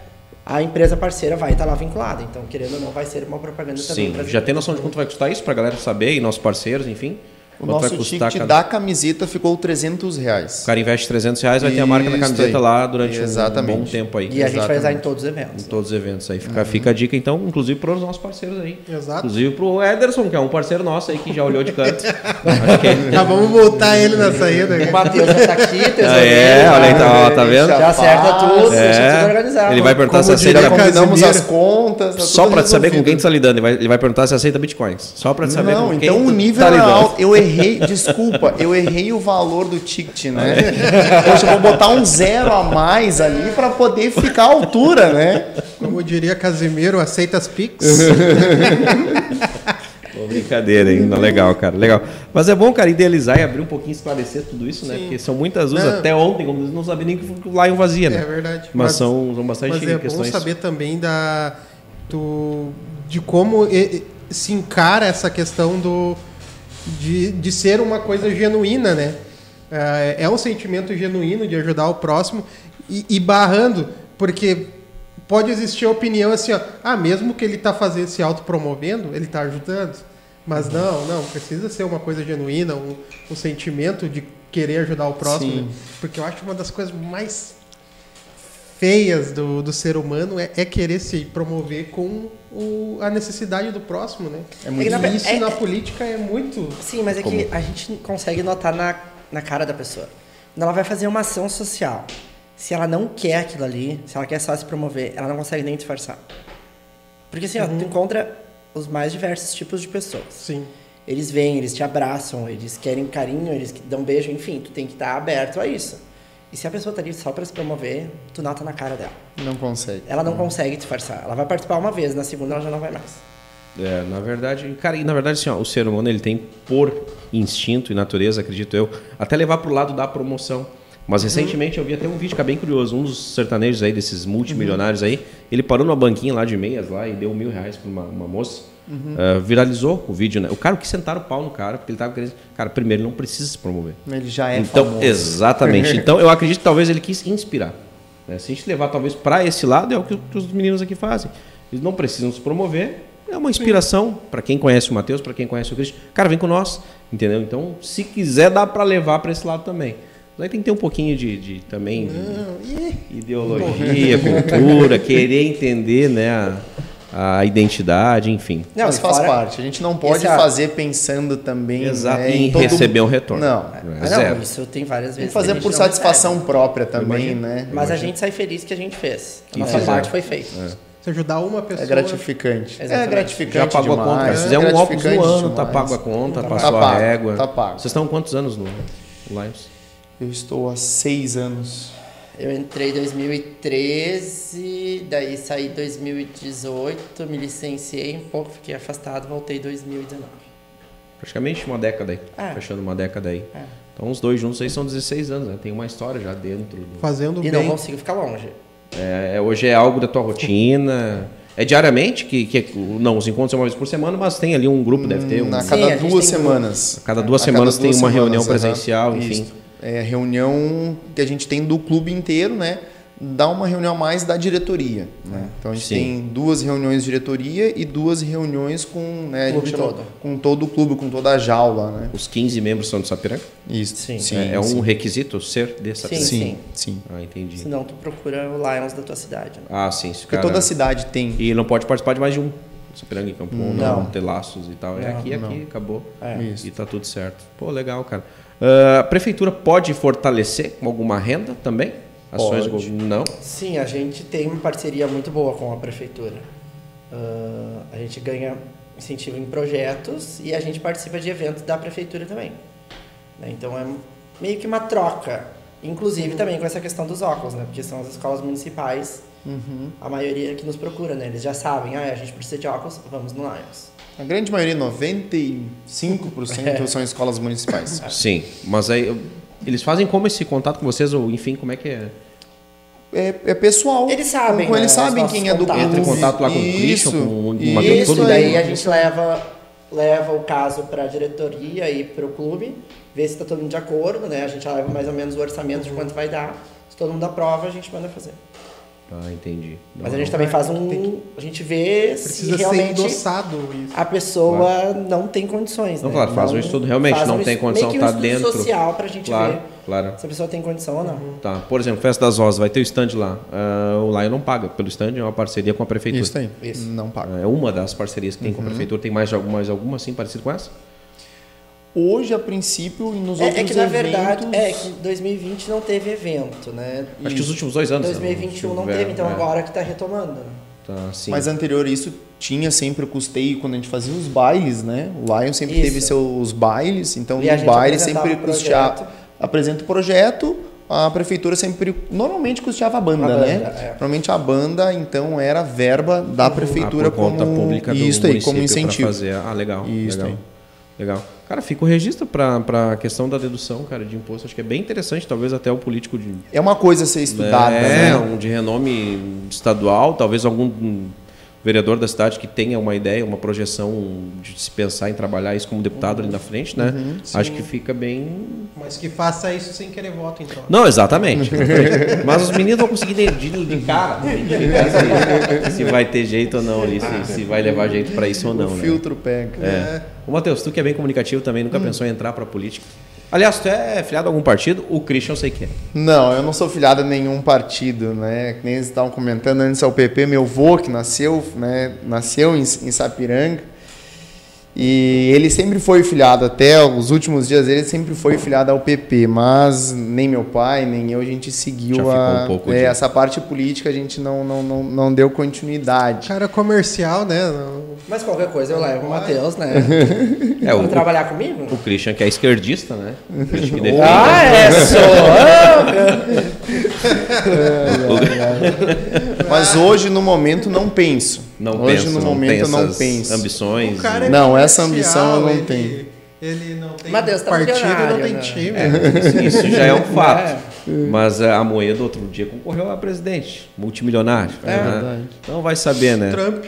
a empresa parceira vai estar lá vinculada. Então, querendo ou não, vai ser uma propaganda também. Sim, já tem noção de quanto vai custar isso pra galera saber e nossos parceiros, enfim? O Quanto nosso ticket cada- da camiseta ficou 300 reais. O cara investe 300 reais, vai ter a marca da Isso camiseta aí. lá durante um Exatamente. bom tempo aí. E a gente vai usar em todos os Em eventos. todos os eventos aí. Fica, fica a dica, então, inclusive para os nossos parceiros aí. Exato. Inclusive pro Ederson, que é um parceiro nosso aí que já olhou de canto. Ele- Já vamos voltar ele na saída. O Matheus já tá aqui, tesoureiro. Ah, é, olha aí, tá, ó, tá vendo? Já acerta tudo, É. deixa tudo organizado. Ele vai perguntar se Como aceita. diria Já combinamos as contas. tá Só te saber com quem tu tá lidando. Ele vai, ele vai perguntar se aceita bitcoins. Só pra te saber Não, com quem então o nível tá lidando. alto. Eu errei, desculpa, eu errei o valor do ticket, né? Poxa, eu vou botar um zero a mais ali pra poder ficar à altura, né? Como diria Casimiro, aceita as Pix. Pô, brincadeira ainda, legal, cara, legal. Mas é bom, cara, idealizar e abrir um pouquinho, esclarecer tudo isso, né? Sim. Porque são muitas. Não. Até ontem, como não sabia nem que o Lion vazia, né? É verdade. Mas, são, são bastante Mas é questões. bom saber também da, do, de como se encara essa questão do, de, de ser uma coisa genuína, né? É, é um sentimento genuíno de ajudar o próximo e, e barrando, porque pode existir a opinião assim, ó, ah, mesmo que ele está fazendo se autopromovendo, ele está ajudando. Mas não, não, precisa ser uma coisa genuína, um, um sentimento de querer ajudar o próximo. Né? Porque eu acho uma das coisas mais feias do, do ser humano é, é querer se promover com o- a necessidade do próximo, né? É muito E na- isso é- na é- política é muito. Sim, mas é que a gente consegue notar na, na cara da pessoa. Quando ela vai fazer uma ação social, se ela não quer aquilo ali, se ela quer só se promover, ela não consegue nem disfarçar. Porque assim, ó, tu encontra os mais diversos tipos de pessoas. Sim. Eles vêm, eles te abraçam, eles querem carinho, eles dão beijo, enfim, tu tem que estar aberto a isso. E se a pessoa tá ali só pra se promover, tu nota na cara dela. Não consegue. Ela não consegue disfarçar. Ela vai participar uma vez, na segunda ela já não vai mais. É, na verdade, cara, e na verdade, assim, ó, o ser humano ele tem por instinto e natureza, acredito eu, até levar pro lado da promoção. Mas recentemente eu vi até um vídeo que é bem curioso, um dos sertanejos aí, desses multimilionários aí, ele parou numa banquinha lá de meias lá e deu mil reais pra uma, uma moça. Ah, viralizou o vídeo, né? O cara que sentaram o pau no cara, porque ele tava querendo. Cara, primeiro, ele não precisa se promover. Ele já é então, famoso. exatamente. Então, eu acredito que talvez ele quis inspirar. né? Se a gente levar talvez para esse lado, é o que, que os meninos aqui fazem. Eles não precisam se promover. É uma inspiração para quem conhece o Matheus, para quem conhece o Cristo. Cara, vem com nós, entendeu? Então, se quiser, dá para levar para esse lado também. Mas aí tem que ter um pouquinho de, de também de ideologia, cultura, querer entender, né, a, a identidade, enfim. Não, Mas e faz fora- parte. A gente não pode Esse é- fazer pensando também Exato, né, em todo- receber um retorno. Não. É Ah, não, isso tem várias Tem vezes. que fazer a gente por satisfação recebe. própria também, né? Mas a gente sai feliz que a gente fez. A Que nossa parte foi feita. Se ajudar uma pessoa. É gratificante. Exatamente. É gratificante Já pagou a conta. demais. Se é fizer um óculos no ano, tá demais. pago a conta, Tá passou a pago, régua. tá pago. Vocês estão há quantos anos no Lions? Eu estou há seis anos. Eu entrei em 2013, daí saí em 2018, me licenciei um pouco, fiquei afastado, voltei em 2019. Praticamente uma década aí. É. Fechando uma década aí. É. Então os dois juntos aí são 16 anos, né? Tem uma história já dentro. Do... Fazendo E não bem. consigo ficar longe. É, é- hoje é algo da tua rotina. É diariamente que, que não, os encontros são uma vez por semana, mas tem ali um grupo, deve ter um. Na Sim, cada gente duas semanas. A cada duas A semanas tem uma reunião semanas, presencial, enfim. Isso. É a reunião que a gente tem do clube inteiro, né? Dá uma reunião a mais da diretoria. Né? Então a gente Sim. tem duas reuniões de diretoria e duas reuniões com, né, Clube gente todo. com todo o clube, com toda a jaula. Né? Os 15 membros são de Sapiranga? Isso. Sim. é, é um sim. requisito ser de Sapiranga? Sim. Sim, sim. Ah, entendi. Senão tu procura o Lions da tua cidade. né? Ah, sim. Porque cara- toda a cidade tem. E não pode participar de mais de um. Sapiranga e Campo não, Não. ter laços e tal. é Não, aqui, aqui, não. acabou. É. Isso. E tá tudo certo. Pô, legal, cara. Ah, a prefeitura pode fortalecer com alguma renda também? Ações Pode. Não. Sim, a gente tem uma parceria muito boa com a prefeitura. Ah, a gente ganha incentivo em projetos e a gente participa de eventos da prefeitura também. né? Então é meio que uma troca. Inclusive também com essa questão dos óculos, né? Porque são as escolas municipais, Uhum. a maioria que nos procura, né? Eles já sabem, ah, a gente precisa de óculos, vamos no Lions. A grande maioria, 95% são escolas municipais. Sim, mas aí eles fazem como esse contato com vocês ou enfim, como é que é? É, é pessoal. Eles sabem, Com- né, Eles sabem quem é do clube. Entra em contato lá com o Christian, com uma- isso todo Isso, mundo. daí a gente leva, leva o caso para a diretoria e para o clube, vê se está todo mundo de acordo, né? A gente leva mais ou menos o orçamento de quanto vai dar. Se todo mundo aprova, a gente manda fazer. Ah, entendi. Não, Mas a gente não. também faz um. A gente vê se Precisa ser realmente endossado isso. a pessoa não tem condições. Não, né? claro, faz um estudo, realmente, não um tem condição, meio que um tá estudo dentro. social pra gente Claro, ver claro. se a pessoa tem condição ou não. Tá, por exemplo, Festa das Rosas, vai ter o stand lá. Ah, o Lion não paga pelo stand, é uma parceria com a prefeitura. Isso aí. Isso. Não paga. É uma das parcerias que tem com a prefeitura. Tem mais alguma, mais alguma assim, parecida com essa? Hoje, a princípio, e nos É, outros é que na verdade, eventos- é que 2020 não teve evento, né? Acho que os últimos dois anos. 2021 não tiver, teve, então é. agora que tá retomando. né? Tá, sim. Mas anterior a isso, tinha sempre o custeio quando a gente fazia os bailes, né? O Lion sempre Isso. teve seus bailes, então E no baile sempre o custeava. projeto. Apresenta o projeto, a prefeitura sempre. Normalmente custeava a banda, A banda, né? é. Normalmente a banda, então, era verba da prefeitura ah, por conta como. pública do isso aí, como incentivo. fazer. Ah, legal. Isso legal. aí. Legal. Cara, fica o registro para a questão da dedução, cara, de imposto. Acho que é bem interessante, talvez até o político de É uma coisa a ser estudada, é, né? um de renome estadual, talvez algum vereador da cidade que tenha uma ideia, uma projeção de se pensar em trabalhar isso como deputado ali na frente, né? Uhum, Acho que fica bem. Mas que faça isso sem querer voto, então. Não, exatamente. Mas os meninos vão conseguir de, de, de cara identificar se, se vai ter jeito ou não ali, se, se vai levar jeito para isso ou não. o né? filtro pega. É. Ô, Matheus, tu que é bem comunicativo também, Hum. nunca pensou em entrar para política? Aliás, tu é filiado a algum partido? O Christian eu sei que é. Não, eu não sou filiado a nenhum partido, né? Que nem eles estavam comentando antes ao PP, meu avô que nasceu, né? Nasceu em, em Sapiranga. E ele sempre foi filiado, até os últimos dias ele sempre foi filiado ao PP, mas nem meu pai, nem eu, a gente seguiu a, um pouco é, de- essa parte política, a gente não, não, não, não deu continuidade. Cara comercial, né? Não- Mas qualquer coisa eu levo o Matheus, né? É, o, trabalhar comigo? o Christian que é esquerdista, né? O Christian que defende. Ah, é só! Mas hoje, no momento, não penso. Não hoje, pensa, no não momento, não essas penso. ambições. O cara é Não, essa ambição eu não ele- tenho. Ele não tem Mateus tá partido e não tem né? time. Isso, isso já é um fato. É. Mas a Moedo outro dia concorreu a presidente, multimilionário. É. né? verdade. Então vai saber, né? Trump.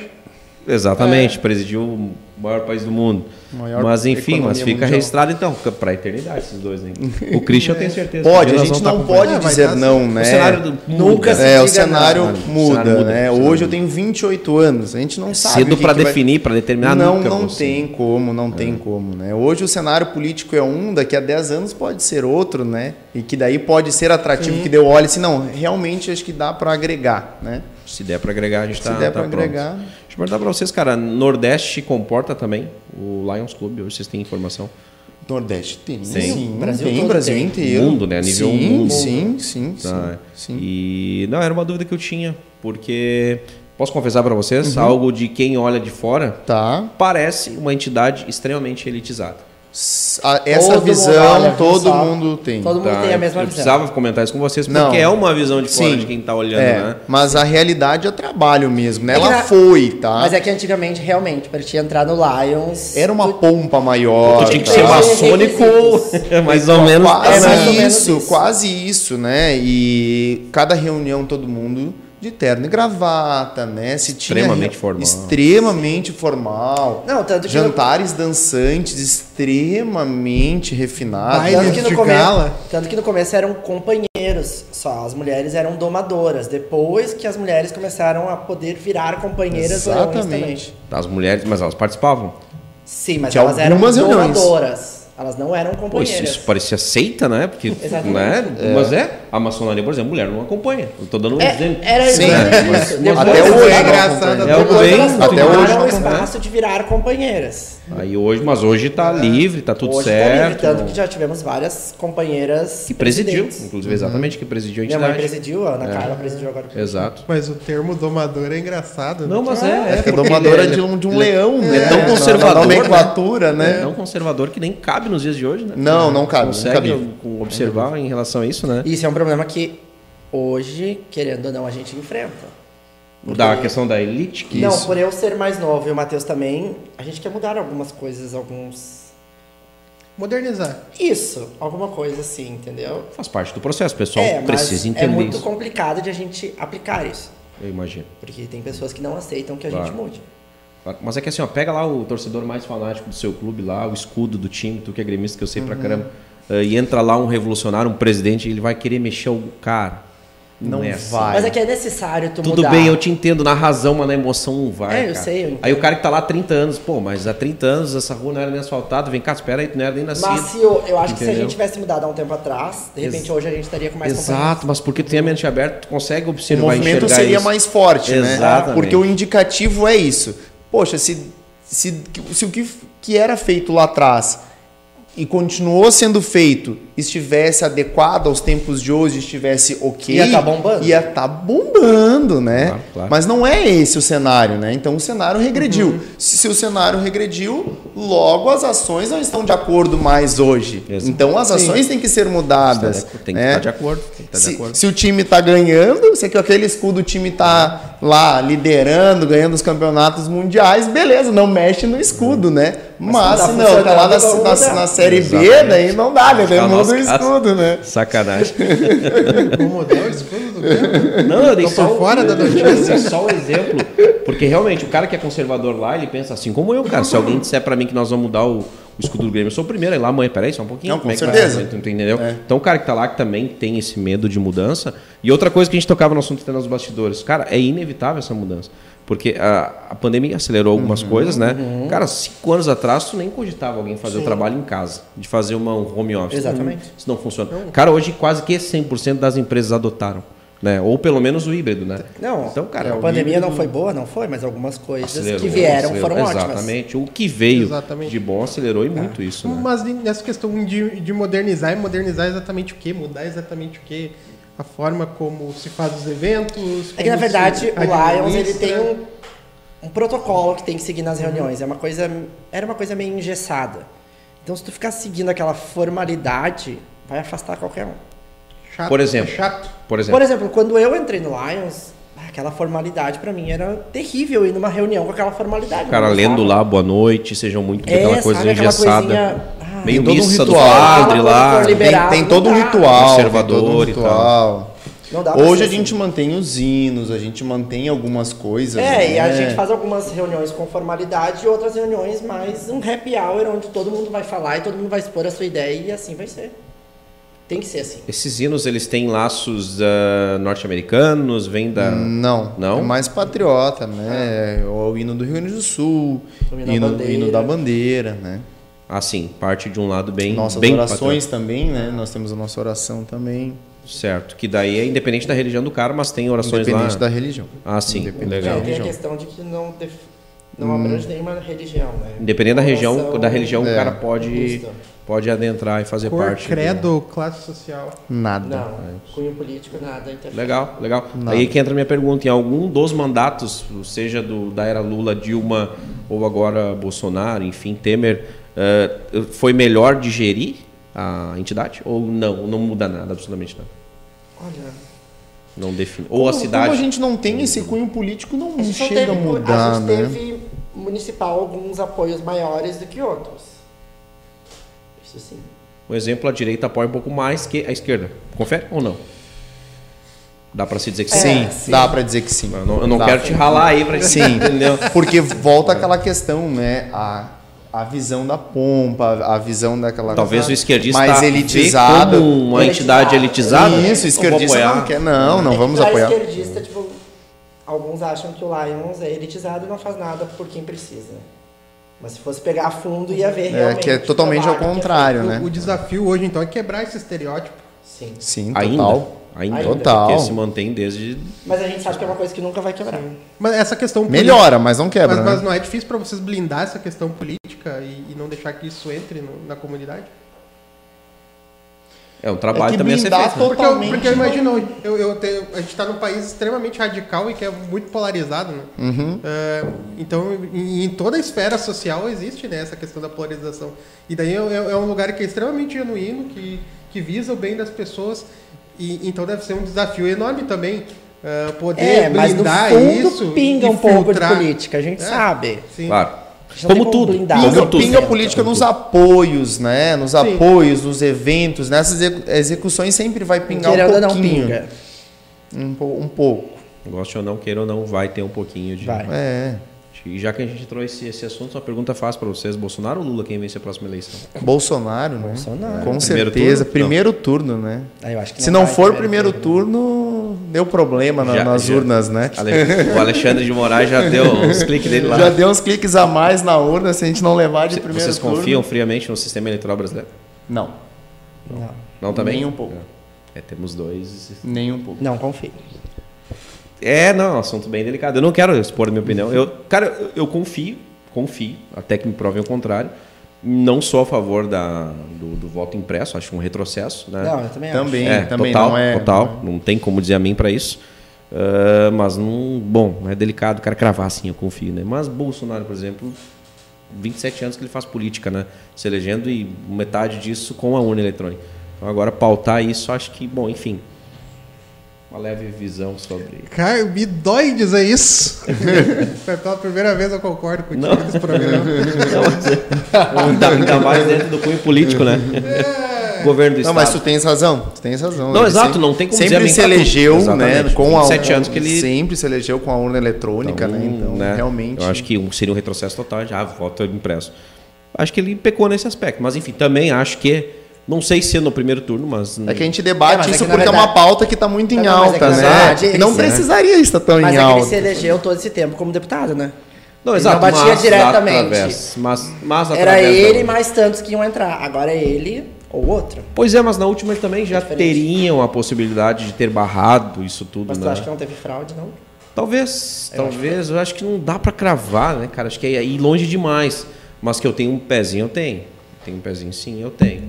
Exatamente, presidiu o maior país do mundo. Maior mas enfim, mas fica mundial. registrado então, para a eternidade esses dois, hein? O Christian eu tenho certeza. que Pode, a gente não tá pode É, dizer dar não, certo. né? O cenário do Nunca se É, o cenário não. O muda, cenário muda, né? o Hoje eu tenho 28 anos, a gente não sabe. cedo o para que vai- definir, para determinar Não, nunca. não você. tem como, não tem como, né? Hoje o cenário político é um, daqui a 10 anos pode ser outro, né? E que daí pode ser atrativo, que deu olha assim, não, realmente acho que dá para agregar, né? Se der para agregar, a gente Se tá, der tá para pronto. agregar. Deixa eu perguntar para vocês, cara, Nordeste comporta também o Lions Club, hoje vocês têm informação. Nordeste tem, Tem. sim, Brasil tem, todo Brasil tem. inteiro. Mundo, né? A nível sim, mundo. Sim, sim, Tá? sim, sim. E não, era uma dúvida que eu tinha, porque posso confessar para vocês, Uhum. algo de quem olha de fora Tá. parece uma entidade extremamente elitizada. Essa Todo mundo visão olha, todo mundo tem. Todo mundo Tá? tem a mesma eu visão. precisava comentar isso com vocês, porque Não. é uma visão de fora Sim. de quem tá olhando, É, né? mas a realidade é trabalho mesmo, né? É Ela na- foi, tá? Mas é que antigamente, realmente, para te entrar no Lions. Era uma tu- pompa maior. Tu tinha que tá? ser maçônico, mais ou menos. Quase É mais ou menos isso, isso. quase isso, né? E cada reunião todo mundo de terno e gravata, né? Se tinha Extremamente formal. Extremamente formal. Não, tanto que Jantares dançantes extremamente refinados. Tanto que, no de começo, gala. tanto que no começo eram companheiros só, as mulheres eram domadoras. Depois que as mulheres começaram a poder virar companheiras. Exatamente. As mulheres, mas elas participavam. Sim, mas Tinha elas eram reuniões. domadoras. Elas não eram Pô, isso, companheiras. isso parecia seita, né? Porque, Exatamente. né? Mas é, a maçonaria, por exemplo, mulher não acompanha. Eu tô dando um É, exemplo. era Sim, Depois até hoje é engraçado. É bem- elas até hoje o não espaço de virar companheiras. Aí hoje, mas hoje tá livre, tá tudo Hoje tá livre, certo. tanto que já tivemos várias companheiras que presidiu, presidentes. inclusive exatamente, que presidiu a Minha mãe entidade. presidiu, a Ana É. Carla presidiu agora. Exato. Mas o termo domador é engraçado. né? Não, mas é, É, é, que é de é- um, de um é- leão, né? é tão conservador, nomenclatura, né? Tão conservador que nem cabe nos dias de hoje, né? Não, não cabe, não Consegue cabe. observar em relação a isso, né? Isso é um problema que hoje, querendo ou não, a gente enfrenta. Da questão da elite, que não, isso. por eu ser mais novo e o Matheus também, a gente quer mudar algumas coisas, alguns. Modernizar. Isso, alguma coisa assim, entendeu? faz parte do processo. O pessoal é, mas precisa é entender muito isso. complicado de a gente aplicar isso. Eu imagino. Porque tem pessoas que não aceitam que a Claro. gente mude. Mas é que assim, ó, pega lá o torcedor mais fanático do seu clube lá, o escudo do time, tu que é gremista, que eu sei pra Uhum. caramba, eh, e entra lá um revolucionário, um presidente, ele vai querer mexer o cara. Não, é assim. vai. Mas é que é necessário tu Tudo mudar. bem, eu te entendo, na razão, mas na emoção não vai. É, eu cara. sei, eu. Aí o cara que tá lá há 30 anos, pô, mas há 30 anos essa rua não era nem asfaltada, vem cá, espera aí, tu não era nem nascido. Mas se eu, eu acho que se a Entendeu? gente tivesse mudado há um tempo atrás, de repente hoje a gente estaria com mais Exato, mas porque tu tem a mente aberta, tu consegue o observar e movimento seria isso. mais forte, né? Exatamente. Porque o indicativo é isso. Poxa, se, se, se o que, que era feito lá atrás e continuou sendo feito estivesse adequado aos tempos de hoje, estivesse ok, Ia tá bombando. Ia tá bombando, né? Claro, claro. Mas não é esse o cenário, né? Então o cenário regrediu. Uhum. Se, se o cenário regrediu, logo as ações não estão de acordo mais hoje. Exato. Então as ações têm que ser mudadas. Tem que né? estar de acordo. Tem que estar de Se, acordo. se o time tá ganhando, se que aquele escudo o time tá lá liderando, ganhando os campeonatos mundiais, beleza, não mexe no escudo, né? Mas, tá se não, tá lá na, na, na série B, Exatamente. daí não dá, né? Daí Tá muda nosso o caso. escudo, né? Sacanagem. Vou mudar o escudo do campo. Não, eu dei Tô só fora da notícia. só um exemplo, porque realmente o cara que é conservador lá, ele pensa assim como eu, cara. Se alguém disser pra mim que nós vamos mudar o, o escudo do Grêmio, eu sou o primeiro aí lá, mãe, peraí, só um pouquinho. Não, com como é que vai certeza. Tu entendeu? É. Então o cara que tá lá que também tem esse medo de mudança. E outra coisa que a gente tocava no assunto até nos bastidores, cara, é inevitável essa mudança. Porque a, a pandemia acelerou algumas Uhum, coisas, né? Cara, cinco anos atrás tu nem cogitava alguém fazer o trabalho em casa, de fazer uma um home office. Exatamente. Isso não funciona. Cara, hoje quase que 100% das empresas adotaram. Né? Ou pelo menos o híbrido, né? Não, Então, cara, a pandemia não foi boa, não foi, mas algumas coisas Acelerou, que vieram acelerou. foram ótimas. Exatamente. O que veio Exatamente. de bom acelerou e muito isso, né? Mas nessa questão de, de modernizar, e modernizar exatamente o quê? Mudar exatamente o quê? A forma como se faz os eventos. É que na verdade o Lions ele tem um, um protocolo que tem que seguir nas reuniões. É uma coisa, era uma coisa meio engessada. Então se tu ficar seguindo aquela formalidade, vai afastar qualquer um. Chato, Por exemplo. é chato. Por exemplo, Por exemplo, quando eu entrei no Lions, aquela formalidade pra mim era terrível ir numa reunião com aquela formalidade. o cara lendo lá, boa noite, sejam muito É, aquela coisa sabe, aquela engessada. coisinha, meio tem todo um missa do ritual. padre lá. Tem, tem todo um ritual. Conservador um e tal. ritual. Não dá pra Hoje a gente assim. mantém os hinos, a gente mantém algumas coisas. É, e a né? gente faz algumas reuniões com formalidade e outras reuniões mais um happy hour, onde todo mundo vai falar e todo mundo vai expor a sua ideia e assim vai ser. Tem que ser assim. Esses hinos, eles têm laços ah, norte-americanos, vêm da... Não, Não? é mais patriota, né? O, o hino do Rio Grande do Sul, O hino da hino, bandeira. hino da bandeira, né? Assim, parte de um lado bem... Nossas bem orações também, né? Nós temos a nossa oração também, Certo, que daí é independente da religião do cara, mas tem orações independente lá. da religião. Ah, sim, Independente legal. da Tem a religião. questão de que não, def... não abrange nenhuma religião, né? Independente da região, Oração, da religião, o é. cara pode, pode adentrar e fazer Cor, parte. do- credo, classe social. Nada. Não, cunho político, nada. interfere. Legal, legal. Nada. Aí que entra a minha pergunta. Em algum dos mandatos, seja do, da era Lula, Dilma ou agora Bolsonaro, enfim, Temer, eh, foi melhor digerir a entidade? Ou não? Não muda nada, absolutamente nada? Olha, Não define. Ou Como, a cidade. como a gente não tem esse cunho político, não a gente não chega teve, a mudar, a gente né? teve municipal alguns apoios maiores do que outros. Isso sim. Um exemplo, a direita apoia um pouco mais que a esquerda. Confere ou não? Dá pra se dizer que É, sim. Sim, sim. dá pra dizer que sim. Eu não, eu não quero te ralar aí pra Sim, entendeu? porque volta aquela questão, né? A, a visão da pompa, a visão daquela Talvez o esquerdista mais vê elitizada. como uma entidade elitizada. Isso, o esquerdista Não quer. Não, não É vamos apoiar. esquerdista, tipo, alguns acham que o Lions é elitizado e não faz nada por quem precisa. Mas se fosse pegar a fundo, ia ver É, realmente. que é o totalmente ao trabalho que é contrário, O, né? o desafio hoje, então, é quebrar esse estereótipo. Sim. Sim, Ainda. total. Ainda. Ainda. Total. Porque se mantém desde. Mas a gente sabe que é uma coisa que nunca vai quebrar. Mas essa questão Melhora, mas não quebra, mas, né? mas não é difícil para vocês blindar essa questão política e, e não deixar que isso entre no- na comunidade? É um trabalho É que também a ser blindar feito. né? Porque eu, porque eu não. imagino, eu, eu tenho- a gente está num país extremamente radical e que é muito polarizado, né? Uhum. É, então, em, em toda a esfera social existe né, essa questão da polarização. E daí é, é- é um lugar que é extremamente genuíno, que, que visa o bem das pessoas. E, então deve ser um desafio enorme também é, poder É, mas no blindar fundo isso. pinga e um pouco de política, a gente É. sabe. Sim. Claro. Não Como tudo. blindar. Como Pinga, tudo. pinga política nos apoios, né? Nos Sim. apoios, nos eventos, nessas execu- execuções sempre vai pingar um ou não pouquinho. pinga. Um, um pouco. Goste ou não, queira ou não, vai ter um pouquinho de. Vai. É. E já que a gente trouxe esse assunto, uma pergunta fácil para vocês: Bolsonaro ou Lula quem vence a próxima eleição? Bolsonaro, né? Bolsonaro. Com Primeiro certeza. turno? Primeiro turno, né? Acho que Se não for primeiro primeiro turno, deu problema na- Já- nas já. urnas, né? O Alexandre de Moraes já deu uns cliques dele lá. Já deu uns cliques a mais na urna se a gente não levar de Cê- primeiro Vocês turno. confiam friamente no sistema eleitoral brasileiro? Não, Não, Não também? Nem um pouco. É, temos dois. nem um pouco. não confio. É, não, é um assunto bem delicado. Eu não quero expor a minha opinião. Eu, cara, eu, eu confio, confio, até que me provem o contrário. Não sou a favor da, do, do voto impresso, acho um retrocesso. Né? Não, eu também, Também, É, também total, não é. total. Não tem como dizer a mim para isso. Ah, mas não, bom, é delicado o cara cravar assim, eu confio, né? Mas Bolsonaro, por exemplo, 27 anos que ele faz política, né? Se elegendo e metade disso com a urna eletrônica. Então agora pautar isso, acho que, bom, enfim. Uma leve visão sobre. Cara, me dói dizer isso. Foi pela primeira vez eu concordo contigo Não. nesse programa. Não, é- ainda, mais dentro do cunho político, né? Governo do Não, Estado. mas tu tens razão. Tu tens razão. Não, Ele exato, sempre- não tem como Sempre se elegeu, né? Exatamente. Com a 27 anos que ele- Sempre se elegeu com a urna eletrônica, Então, né? Então, né, realmente. Eu acho que um- seria um retrocesso total, já voto impresso. Acho que ele pecou nesse aspecto. Mas, enfim, também acho que. Não sei se no primeiro turno, mas. É que a gente É, debate mas é isso que, na porque é uma verdade- pauta que está muito em Não, mas é que, alta, né? verdade, ele não precisaria estar tão Mas em é que ele alta. se elegeu todo esse tempo como deputado, né? Não, Ele exato. não batia mas diretamente. através- mas, mas Era ele mais tantos que iam entrar. Agora é ele ou outro. Pois é, mas na última ele também já diferente. teriam a possibilidade de ter barrado isso tudo, Mas tu né? acha que não teve fraude, não? Talvez, talvez. Eu acho que não dá pra cravar, né, cara? Acho que é ir longe demais. Mas que eu tenho um pezinho, eu tenho. Tenho um pezinho, sim, eu tenho.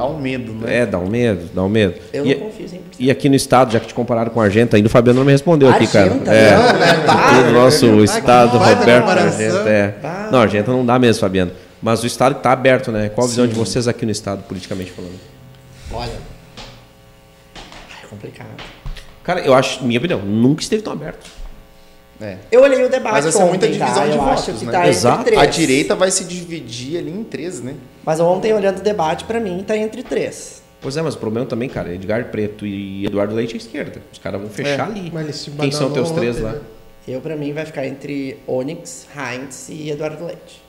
Dá um medo, né? É, dá um medo, dá um medo. Eu e, não confio 100%. e aqui no estado, já que te compararam com a Argenta, ainda o Fabiano não me respondeu aqui, cara. Argenta? É, Não, né? Bah, o nosso estado, baita Roberto. Argenta. É. Bah. Não, Argenta não dá mesmo, Fabiano. Mas o estado está aberto, né? Qual a visão de vocês aqui no estado, politicamente falando? Olha. Ai, É complicado. Cara, eu acho, minha opinião, nunca esteve tão aberto. É. Eu olhei o debate Mas vai ser muita ontem, tá? divisão de Eu votos, acho que né? tá Exato. entre três. A direita vai se dividir ali em três, né? Mas ontem, olhando o debate, pra mim, tá entre três. Pois é, mas o problema também, cara, Edgar Preto e Eduardo Leite à esquerda. Os caras vão fechar ali. Mas ele se Quem são teus três ontem, lá? né? Eu, pra mim, vai ficar entre Onyx, Heinz e Eduardo Leite.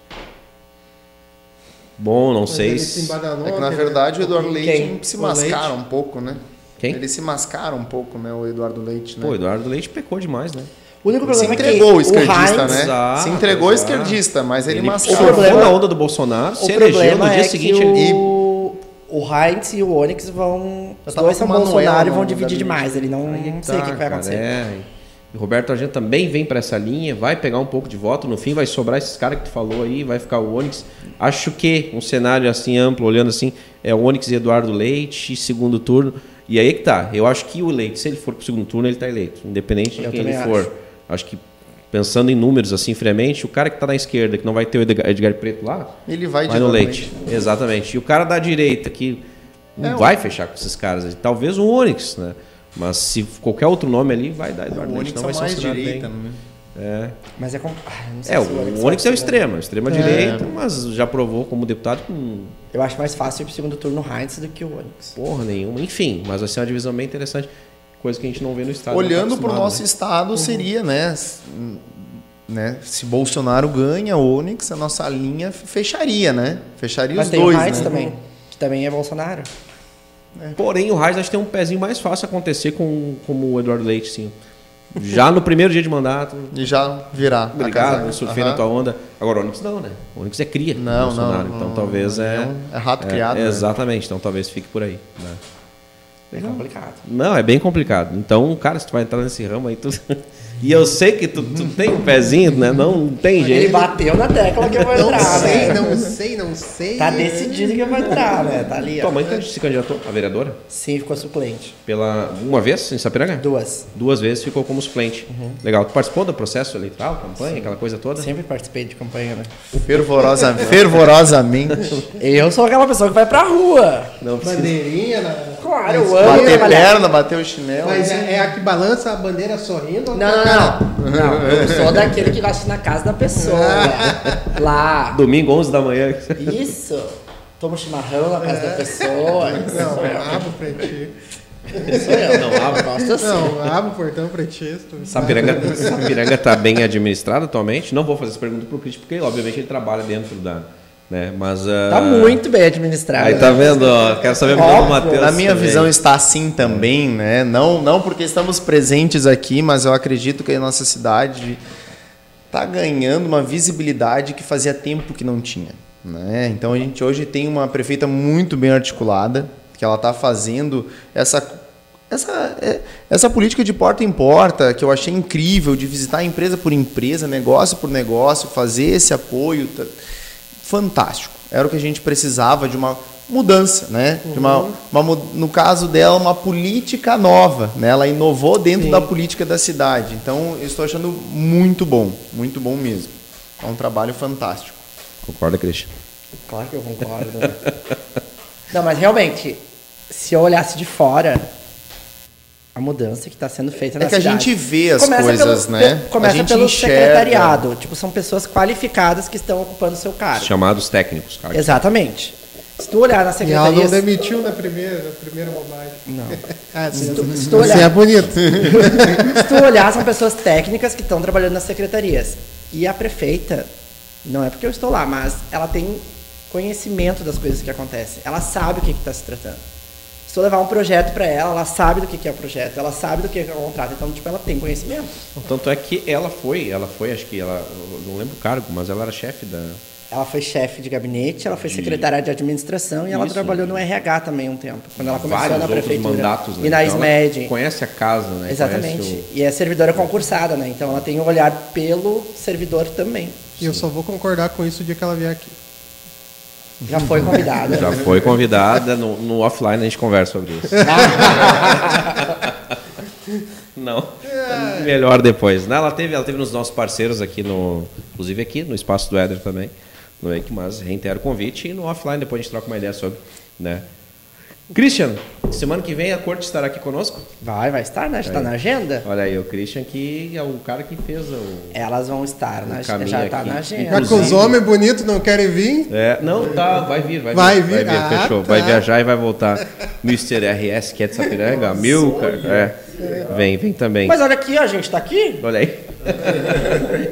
Bom, não Mas sei se É que na ontem, né? verdade o Eduardo Leite Quem? se O mascara um pouco, né? Quem? Ele se mascara um pouco, né? O Eduardo Leite, né? Pô, Eduardo Leite pecou demais, né? O único se problema entregou é o que esquerdista, Heinz, né? Exato, se entregou o exato. esquerdista, mas ele, Ele surfou problema- na onda do Bolsonaro, O se elegeu problema no dia é seguinte. que ele- o, o Heinz e o Onyx vão. Os tava dois são o Bolsonaro e vão dividir demais. Ele não, não sei o que, tá, vai acontecer. é. E o Roberto Argento também vem para essa linha, vai pegar um pouco de voto, no fim vai sobrar esses caras que tu falou aí, vai ficar o Onyx. Acho que um cenário assim amplo, olhando assim, é o Onyx e Eduardo Leite, segundo turno. E aí que tá, eu acho que o Leite, se ele for pro segundo turno, ele tá eleito, independente de Eu quem ele for. acho. Acho que pensando em números assim friamente, o cara que tá na esquerda, que não vai ter o Edgar, Edgar Preto lá, Ele vai vai no leite. Exatamente. E o cara da direita que não É, vai fechar com esses caras. Talvez o Onyx, né? Mas se qualquer outro nome ali, vai dar Eduardo O Leite. Não é vai ser mais considerado direita, bem. né? É, Mas é com. Ah, eu não sei é se o Onyx Onyx é o ser, né? extremo, extrema direita, mas já provou como deputado com Eu acho mais fácil ir pro segundo turno o Heinz do que o Onyx. porra nenhuma. Enfim, mas vai ser uma divisão bem interessante. Coisa que a gente não vê no estado. Olhando tá para o nosso né? estado, seria, né, né? Se Bolsonaro ganha o Onyx, a nossa linha fecharia, né? Fecharia Mas os tem dois, o Heinz né? também, que também é Bolsonaro. Porém, o Reis acho que tem um pezinho mais fácil acontecer com, como o Eduardo Leite, sim. Já no primeiro dia de mandato, E já virar. Obrigado, surfei na tua onda. Agora, o Onyx não, né? O Onyx é cria Não, Bolsonaro. não, então não, talvez não, é. é um- é rato criado, né? Exatamente, então talvez fique por aí. né? É complicado. Não, é bem complicado. Então, cara, se tu vai entrar nesse ramo aí, tu. e eu sei que tu, tu tem um pezinho, né? Não tem Ele jeito. bateu na tecla que eu vou Não entrar, sei, né? não sei, não sei. Tá decidido que eu vou entrar, né? Tá ali, ó. Tua mãe candi- se candidatou a vereadora? Sim, ficou suplente. Pela. Uma vez em Sapiranga? Duas. Duas vezes ficou como suplente. Legal. Tu participou do processo eleitoral, campanha, aquela coisa toda? Sempre participei de campanha, né? Fervorosa, fervorosamente. Eu sou aquela pessoa que vai pra rua. Não precisa. Bandeirinha na. Claro, eu amo Bater trabalhar. perna, bater o chinelo. Mas é, é a que balança a bandeira sorrindo? ou Não, tá, não? Não. Não, eu sou daquele que gosta na casa da pessoa. Lá. Domingo, 11 da manhã. Isso. Toma um chimarrão na casa da pessoa. Isso Não, abro pra ti. Sou eu. Não, abro. Gosto assim. Não, abro o portão pra ti. Sapiranga, Sapiranga tá bem administrado atualmente. Não vou fazer essa pergunta pro Cris, porque obviamente ele trabalha dentro da, né? Mas ah, Tá muito bem administrado. Aí tá vendo, ó, quero saber a opinião do Óbvio. Matheus. Na minha também. visão está assim também, né? Não, não porque estamos presentes aqui, mas eu acredito que a nossa cidade está ganhando uma visibilidade que fazia tempo que não tinha. Né? Então a gente hoje tem uma prefeita muito bem articulada, que ela está fazendo essa, essa, é, essa política de porta em porta, que eu achei incrível, de visitar empresa por empresa, negócio por negócio, fazer esse apoio. Tá- fantástico. Era o que a gente precisava de uma mudança, né? De uma, uma mu- no caso dela, uma política nova, né? Ela inovou dentro da política da cidade. Então, eu estou achando muito bom, muito bom mesmo. É um trabalho fantástico. Concorda, Christian? Claro que eu concordo. Não, mas realmente, se eu olhasse de fora, a mudança que está sendo feita na É que a cidade- gente vê as Começa coisas, pelo- né? Começa a gente pelo enxerga. secretariado. Tipo, são pessoas qualificadas que estão ocupando o seu cargo. Chamados técnicos, cara. Exatamente. Se tu olhar na E ela não secretaria... demitiu na primeira, na primeira bobagem. Não. Ah, Se tu- se tu olhar- Assim é bonito. Se tu olhar, são pessoas técnicas que estão trabalhando nas secretarias. E a prefeita, não é porque eu estou lá, mas ela tem conhecimento das coisas que acontecem. Ela sabe o que está se tratando. Se tu levar um projeto para ela, ela sabe do que que é o projeto, ela sabe do que que é o contrato. Então, tipo, ela tem conhecimento. Tanto é que ela foi, ela foi, acho que ela, eu não lembro o cargo, mas ela era chefe da. Ela foi chefe de gabinete, ela foi De- secretária de administração e ela Isso. trabalhou no RH também um tempo, quando ela começou vários na prefeitura. mandatos, né? E na Então ela SMED. Conhece a casa, né? Exatamente. O- E é servidora concursada, né? Então ela tem um olhar pelo servidor também. E eu só vou concordar com isso o dia que ela vier aqui. Já foi convidada. Já foi convidada, no, no offline a gente conversa sobre isso. Não. Melhor depois. Não, ela teve, ela teve nos nossos parceiros aqui no. Inclusive aqui no espaço do Éder também. No EIC, mas reitero o convite e no offline depois a gente troca uma ideia sobre. Né? Christian, semana que vem a corte estará aqui conosco? Vai, vai estar, né? Já está na agenda. Olha aí, o Christian que é o cara que fez o. Elas vão estar na caminho já está na agenda. Já que os homens bonitos não querem vir, É, não, tá, vai vir, vai, Vai vir. vir, Vai vir, ah, fechou. tá. Vai viajar e vai voltar. Mr. RS, que é de Sapiranga, Milcar, é. Vem, vem também. Mas olha aqui, a gente tá aqui. Olha aí.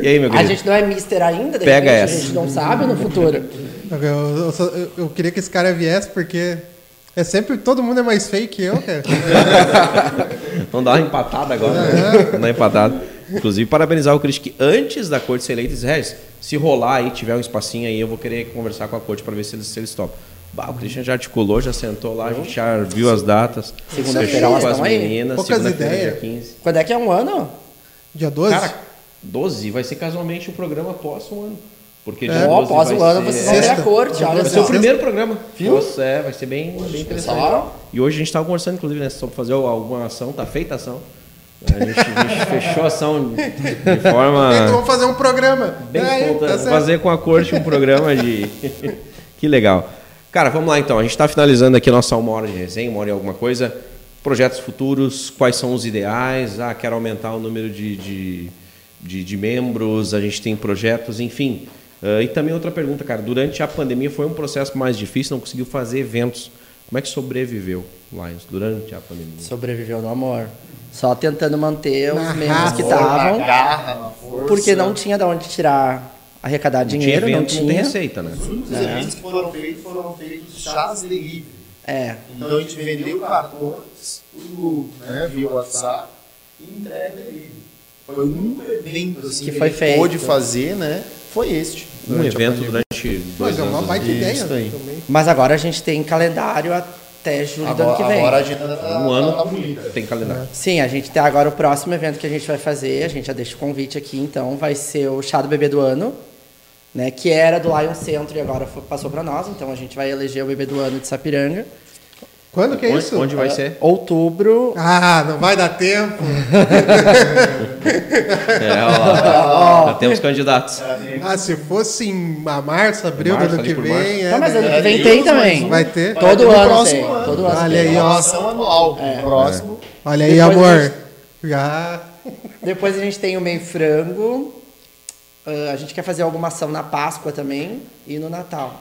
e aí, meu A querido? gente não é mister ainda, de Pega repente, essa. a gente não sabe no futuro. eu, eu eu- eu queria que esse cara viesse porque é sempre todo mundo é mais feio que eu, cara. Vamos dar uma empatada agora. né? Vamos dar uma empatada. Inclusive, parabenizar o Christian que antes da corte ser eleita, disse, "Regis, se rolar aí, tiver um espacinho aí, eu vou querer conversar com a corte para ver se eles, se eles topam. Bah, o Christian já articulou, já sentou lá, a gente já viu as datas. Segunda-feira com as meninas. Poucas segunda-feira, ideias. dia 15. Quando é que é um ano? Dia 12? Cara, 12 vai ser casualmente o programa após um ano. Porque É. dia Ó, 12 após vai o ano ser- vocês vão ter a corte, olha Vai ser o primeiro programa. Nossa, é, vai ser bem, bem interessante. Só? E hoje a gente estava conversando, inclusive, né, sobre fazer alguma ação, tá feita a ação. A gente, a gente fechou a ação de Então forma vamos fazer um programa. bem espontânea. tá fazer com a corte um programa de. que legal. Cara, vamos lá então. A gente está finalizando aqui a nossa uma hora de resenha, uma hora e alguma coisa. Projetos futuros, quais são os ideais? Ah, quero aumentar o número de, de, de, de membros, a gente tem projetos, enfim. Ah, e também outra pergunta, cara. Durante a pandemia foi um processo mais difícil, não conseguiu fazer eventos. Como é que sobreviveu, Lions, durante a pandemia? Sobreviveu no amor. Só tentando manter os membros que estavam. Porque não tinha de onde tirar, arrecadar Não tinha dinheiro, não evento, não tem tinha. receita, né? Os únicos eventos que foram feitos foram feitos chás delivery. É. Então a gente vendeu cartões, tudo né, via WhatsApp e entrega delivery. Foi o único evento assim, Que a foi gente feito. Pôde fazer, né? Foi este. Um evento durante dois Mas é uma anos. baita ideia aí. também. Mas agora a gente tem calendário até julho do ano que vem. agora a agenda tá, Um ano tá bonita. tem calendário. Sim, a gente tem agora o próximo evento que a gente vai fazer, a gente já deixa o convite aqui, então vai ser o Chá do Bebê do Ano, né, que era do Lion Centro e agora foi- passou para nós, então a gente vai eleger o Bebê do Ano de Sapiranga. Quando que é Onde, isso? onde vai ser? Outubro, Ah, não vai dar tempo. É, ó, já temos candidatos. Ah, se fosse em março, abril do Março, ano ali que vem, é, Tá, mas ano que vem tem também. vai ter. Todo No ano próximo tem. ano. Todo ano Olha tem. aí, É ó. uma ação anual. Próximo. Olha aí, Depois amor. gente- Já. Depois a gente tem o Meio Frango. Ah, a gente quer fazer alguma ação na Páscoa também e no Natal.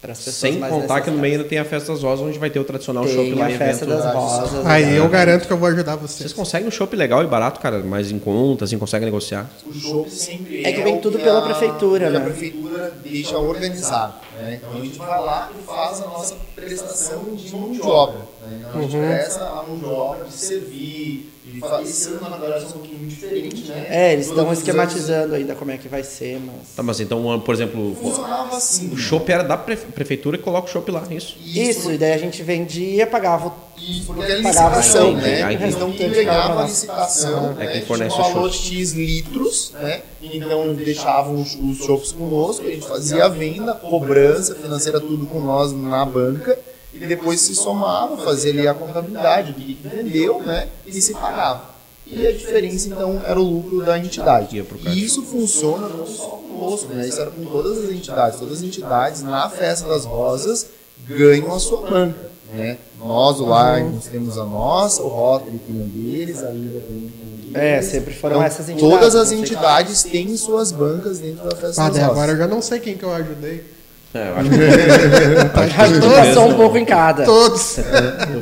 Para as pessoas Sem mais contar que no meio ainda tem a Festa das Rosas, onde vai ter o tradicional chopp Tem lá a em festa evento. das rosas. Aí né? eu garanto que eu vou ajudar Vocês vocês. conseguem um chopp legal e barato, cara, mais em conta, assim, conseguem negociar. O show sempre É que vem o tudo pela a- prefeitura, que A né? prefeitura deixa organizado. Né? Então a gente vai lá e faz a nossa prestação de mão de obra. Né? Então a gente presta a mão de obra de servir. De Esse ano, na verdade, é um pouquinho diferente, né? É, eles estão Todos esquematizando ainda como é que vai ser, mas. Tá, mas então, por exemplo, anos Funcionava assim. o chopp era da prefe- prefeitura e coloca o chopp lá, isso. Isso, e daí a gente vendia, pagava. o- Isso, porque é Pagava licitação, aí, né? aí, então quem ganhava a licitação, É né, quem fornece tinha um o valor. X litros, né? Então deixavam os, os chopps conosco, a gente fazia a venda, cobrança financeira, tudo com nós na banca, e depois se somava, fazia ali a contabilidade, o que vendeu, né? E se pagava. E a diferença, então, era o lucro da entidade. E isso funciona não só conosco, né? Isso era com todas as entidades. Todas as entidades, na Festa das Rosas, ganham a sua banca. Né? Nós, o Lions, temos a nossa, o Rotary tem a deles, a Liga também tem É, deles. sempre foram Então, essas entidades. Todas as não sei entidades têm suas bancas dentro da Festa Ah, das Rosas. agora eu já não sei quem que eu ajudei. É, eu acho que tu passou um pouco em cada. Todos.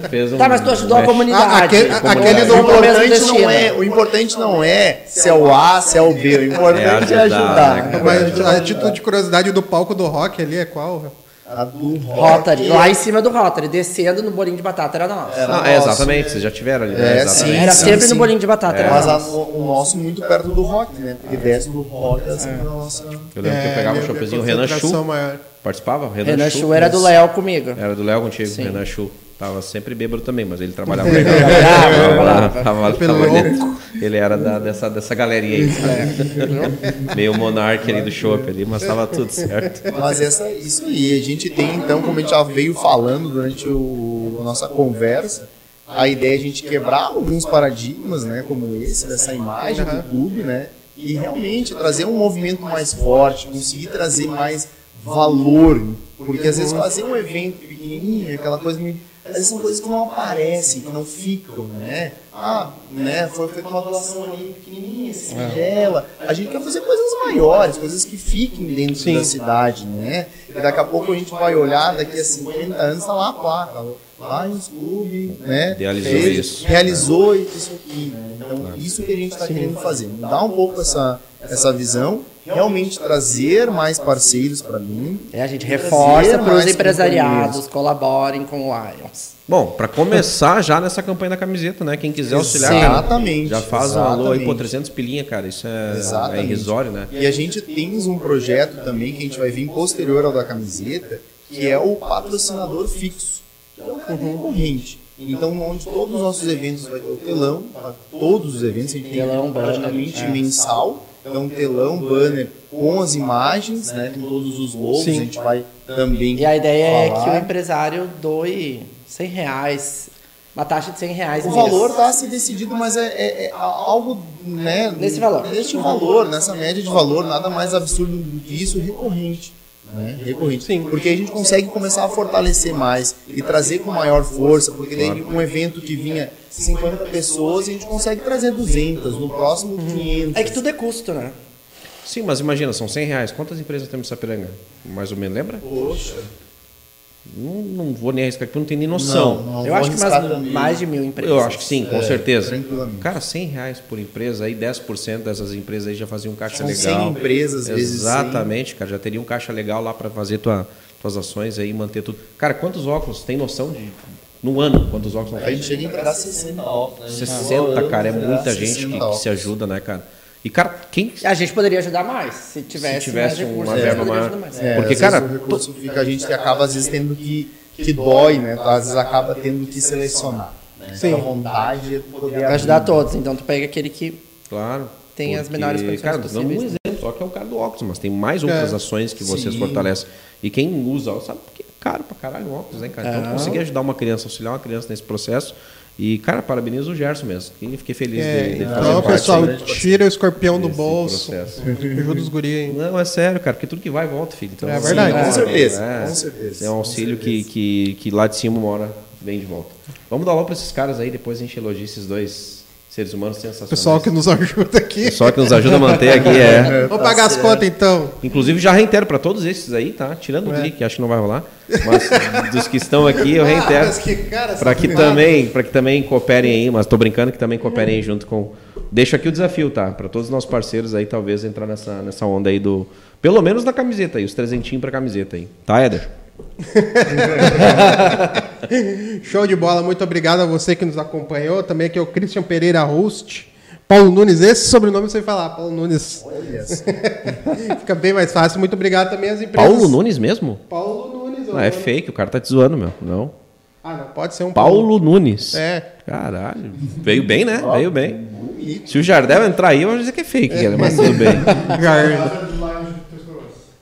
fez um Tá, mas tu ajudou a comunidade. Ah, aquele- Comunidade. aquele do importante, não é, o importante não é se é o A, se é o B. O importante é É ajudar, ajudar. né? Mas a título de curiosidade do palco do rock ali é qual? A do Rotary, lá em cima do Rotary, descendo no bolinho de batata era nosso. Era Não, é, nosso. exatamente, vocês já tiveram ali. É, né? exatamente. sim. Era sempre no bolinho de batata, era Mas nosso. o, o nosso muito perto do rock, né? Porque desce do rock assim a nossa. Eu lembro que eu pegava um minha choppzinho, o Renan concentração Chu. Participava? Renan Chu era do Léo comigo. Era do Léo contigo, Sim. Renan Chu. Tava sempre bêbado também, mas ele trabalhava legal. Trabalhava, Tava- trabalhava. Ele era da- dessa, dessa galerinha aí. Meio monarca ali do chopp ali, mas tava tudo certo. Mas essa, isso aí, a gente tem então, como a gente já veio falando durante o, a nossa conversa, a ideia é a gente quebrar alguns paradigmas, né, como esse, dessa imagem do clube, né, e realmente trazer um movimento mais forte, conseguir trazer mais valor, porque às vezes fazer um evento pequenininho, aquela coisa meio vezes são coisas que não aparecem, que não ficam, né? Ah, né? Foi feita uma doação ali pequenininha, singela. A gente quer fazer coisas maiores, coisas que fiquem dentro da cidade, né? E daqui a pouco a gente vai olhar, daqui a 50 anos tá lá a placa. Lions Clube, né? Idealizou fez- isso. Realizou isso aqui, né? Então, isso que a gente está querendo fazer. Mudar um pouco essa, essa visão, realmente trazer mais parceiros para mim. É, a gente reforça para os empresariados colaborem com o Lions. Bom, pra começar já nessa campanha da camiseta, né? Quem quiser auxiliar, cara, Exatamente, já faz um alô aí, pô, exatamente. 300 pilinha, cara, isso é, é Exatamente. irrisório, né? E a gente tem um projeto também que a gente vai vir posterior ao da camiseta, que é o patrocinador fixo, que é o cara recorrente. Então, onde todos os nossos eventos vai ter o telão, para todos os eventos, a gente tem Telão, praticamente é. mensal. Então, telão, banner com as imagens, né, com todos os logos, Sim. a gente vai também E a ideia é que o falar. empresário doe 100 reais, uma taxa de 100 reais. O valor está a ser decidido, mas é, é- é algo né, Nesse valor. Neste valor, nessa média de valor, nada mais absurdo do que isso, recorrente. Né? Recorrente. Sim. Porque a gente consegue começar a fortalecer mais e trazer com maior força, porque daí um evento que vinha 50 pessoas, a gente consegue trazer 200, no próximo 500. É que tudo é custo, né? Sim, mas imagina, são 100 reais. Quantas empresas temos em Sapiranga? Mais ou menos, lembra? Poxa, Não, não vou nem arriscar, porque eu não tenho nem noção. não, não Eu acho que também. mais de mil empresas. Eu acho que sim, com É, certeza. Cara, 100 reais por empresa, aí 10% dessas empresas aí já faziam um caixa São legal. 100 empresas, vezes 100. Exatamente, cara, já teria um caixa legal lá para fazer tua, tuas ações aí, manter tudo. Cara, quantos óculos? Tem noção de no ano quantos óculos não A tem? gente chega a entregar 60 off. Né? 60, cara, é muita gente 60 que, que se ajuda, né, cara? E cara, quem A gente poderia ajudar mais. Se tivesse, se tivesse mais recursos, uma a gente verba poderia maior. ajudar mais. É, Porque, às cara, vezes o recurso fica a gente que acaba às vezes tendo que que dói, né? Às vezes acaba tendo que selecionar. Né? Sim. A vontade é poder Ajudar abrir. todos. Então tu pega aquele que Claro. Tem as menores condições Cara, dando um possíveis. exemplo, só que é o cara do óculos, mas tem mais outras É. ações que vocês Sim. fortalecem. E quem usa, sabe que é caro pra caralho o óculos, né, cara? Então, É. conseguir ajudar uma criança, auxiliar uma criança nesse processo. E, cara, parabenizo o Gerson mesmo. que Fiquei feliz É, de, de fazer então, parte pessoal, aí tira o escorpião do bolso. Ajuda os guri aí. Não, é sério, cara, porque tudo que vai volta, filho. Então, É verdade. Com certeza, É, com certeza. É um auxílio que, que, que lá de cima uma hora vem de volta. Vamos dar logo pra esses caras aí, depois a gente elogia esses dois, Seres humanos sensacionais. Pessoal que nos ajuda aqui. Pessoal que nos ajuda a manter aqui, é. Vamos pagar as contas então. Inclusive, já reitero para todos esses aí, tá? Tirando o Gui, que acho que não vai rolar. Mas dos que estão aqui, eu reitero. Ah, que cara Para que safado. também, para que também cooperem aí, mas tô brincando que também cooperem aí junto com. Deixo aqui o desafio, tá? Para todos os nossos parceiros aí, talvez entrar nessa, nessa onda aí do. Pelo menos na camiseta aí, os trezentinhos pra camiseta aí. Tá, Éder? Show de bola, muito obrigado a você que nos acompanhou. Também aqui é o Christian Pereira Host. Paulo Nunes, esse sobrenome eu sei falar, Paulo Nunes. Fica bem mais fácil. Muito obrigado também às empresas. Paulo Nunes mesmo? Paulo Nunes. Não, é fake, o cara tá te zoando, meu. Não. Ah, não, pode ser um Paulo Nunes. É. Caralho. Veio bem, né? Veio bem. Se o Jardel entrar aí, eu vou dizer que é fake, cara, mas tudo bem.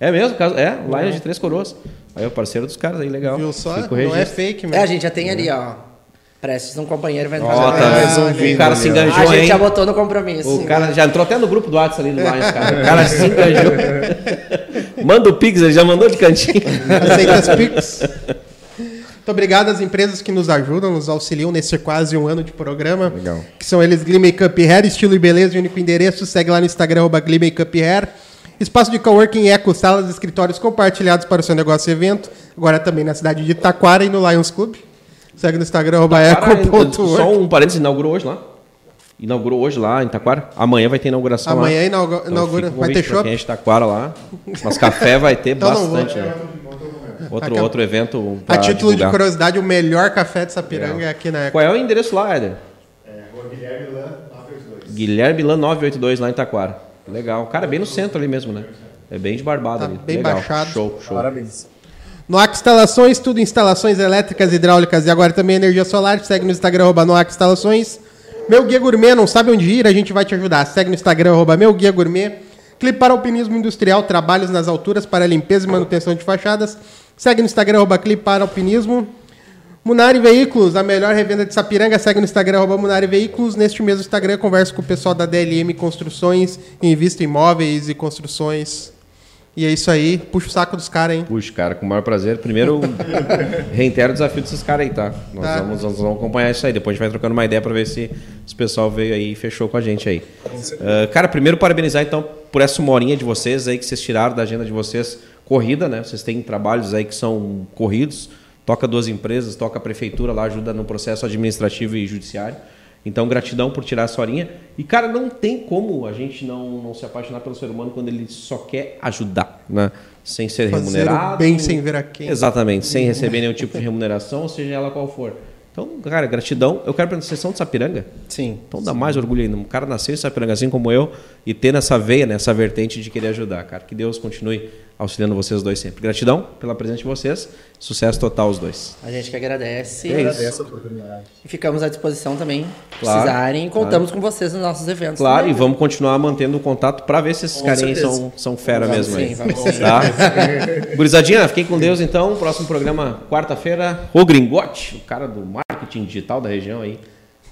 É mesmo? caso- É, Lions de Três Coroas. Aí é o parceiro dos caras aí, legal. Viu só? Não é fake, É, mesmo. a gente já tem ali, ó. Prestes um companheiro vai Ó, tá vendo? O cara se A enganjou, gente hein? já botou no compromisso. O cara já entrou até no grupo do WhatsApp ali do Lions, cara. O cara se enganjou. Manda o Pix, ele já mandou de cantinho. Aceita as Pix. Muito obrigado às empresas que nos ajudam, nos auxiliam nesse quase um ano de programa. Legal. Que são eles Glee Makeup Hair, estilo e beleza de único endereço. Segue lá no Instagram, arroba Glee Makeup Hair. Espaço de coworking Eco, salas e escritórios compartilhados para o seu negócio e evento. Agora também na cidade de Taquara e no Lions Club. Segue no Instagram, arroba eco.work. só um parênteses, inaugurou hoje lá. Inaugurou hoje lá em Taquara. Amanhã vai ter inauguração Amanhã lá. inaugu- Então inaugura. Vai ter show? Quem é de Taquara lá. Mas café vai ter Então bastante. né? Outro, Acab- outro evento A título de divulgar. curiosidade, o melhor café de Sapiranga é aqui na Eco. Qual é o endereço lá, Éder? Guilherme Lan, 982. Guilherme Lan 982 lá em Taquara. Legal. Cara, bem no centro ali mesmo, né? É bem de barbada Tá ali. bem Legal. baixado. Show, show. Parabéns. Noac Instalações, tudo instalações elétricas, hidráulicas e agora também energia solar. Segue no Instagram, arroba Noac Instalações. Meu Guia Gourmet, não sabe onde ir? A gente vai te ajudar. Segue no Instagram, arroba Meu Guia Gourmet. Clipe para Alpinismo Industrial, trabalhos nas alturas para limpeza e manutenção de fachadas. Segue no Instagram, arroba Clipe para Alpinismo. Munari Veículos, a melhor revenda de Sapiranga. Segue no Instagram, arroba Munari Veículos. Neste mesmo Instagram, converso com o pessoal da DLM Construções, invista em imóveis e construções. E é isso aí. Puxa o saco dos caras, hein? Puxa, cara, com o maior prazer. Primeiro, reitero o desafio desses caras aí, tá? Nós, Tá. Vamos, nós vamos acompanhar isso aí. Depois a gente vai trocando uma ideia pra ver se esse pessoal veio aí e fechou com a gente aí. Ah, cara, primeiro parabenizar então por essa uma horinha de vocês aí que vocês tiraram da agenda de vocês. Corrida, né? Vocês têm trabalhos aí que são corridos. Toca duas empresas, toca a prefeitura lá, ajuda no processo administrativo e judiciário. Então, gratidão por tirar essa horinha. E, cara, não tem como a gente não, não se apaixonar pelo ser humano quando ele só quer ajudar, né? Sem ser Fazer remunerado. bem sem ver a quem. Exatamente, sem receber nenhum tipo de remuneração, ou seja ela qual for. Então, cara, gratidão. Eu quero perguntar, vocês são de Sapiranga? Sim. Então dá mais orgulho ainda. Um cara nasceu em Sapiranga assim como eu e ter nessa veia, nessa vertente de querer ajudar, cara. Que Deus continue auxiliando vocês dois sempre. Gratidão pela presença de vocês. Sucesso total os dois. A gente que agradece. É isso. Agradeço a oportunidade. E ficamos à disposição também. Se Claro, precisarem, contamos com vocês nos nossos eventos. Claro, também. e vamos continuar mantendo o contato para ver se esses carinhas são, são fera Vamos mesmo sim, aí. vamos sim. Tá? Gurizadinha, fiquem com Deus então. Próximo programa, quarta-feira, o Gringote, o cara do marketing digital da região aí.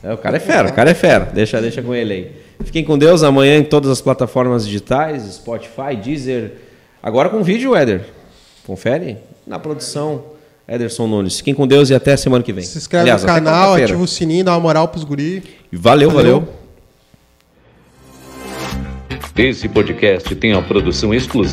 É, o cara é fera, o cara é fera. Deixa, deixa com ele aí. Fiquem com Deus amanhã em todas as plataformas digitais, Spotify, Deezer. Agora com vídeo, Éder. Confere na produção. Ederson Nunes. Fiquem com Deus e até semana que vem. Se inscreve Aliás, no canal, ativa o sininho, dá uma moral pros guri. Valeu, Valeu. valeu. Esse podcast tem a produção exclusiva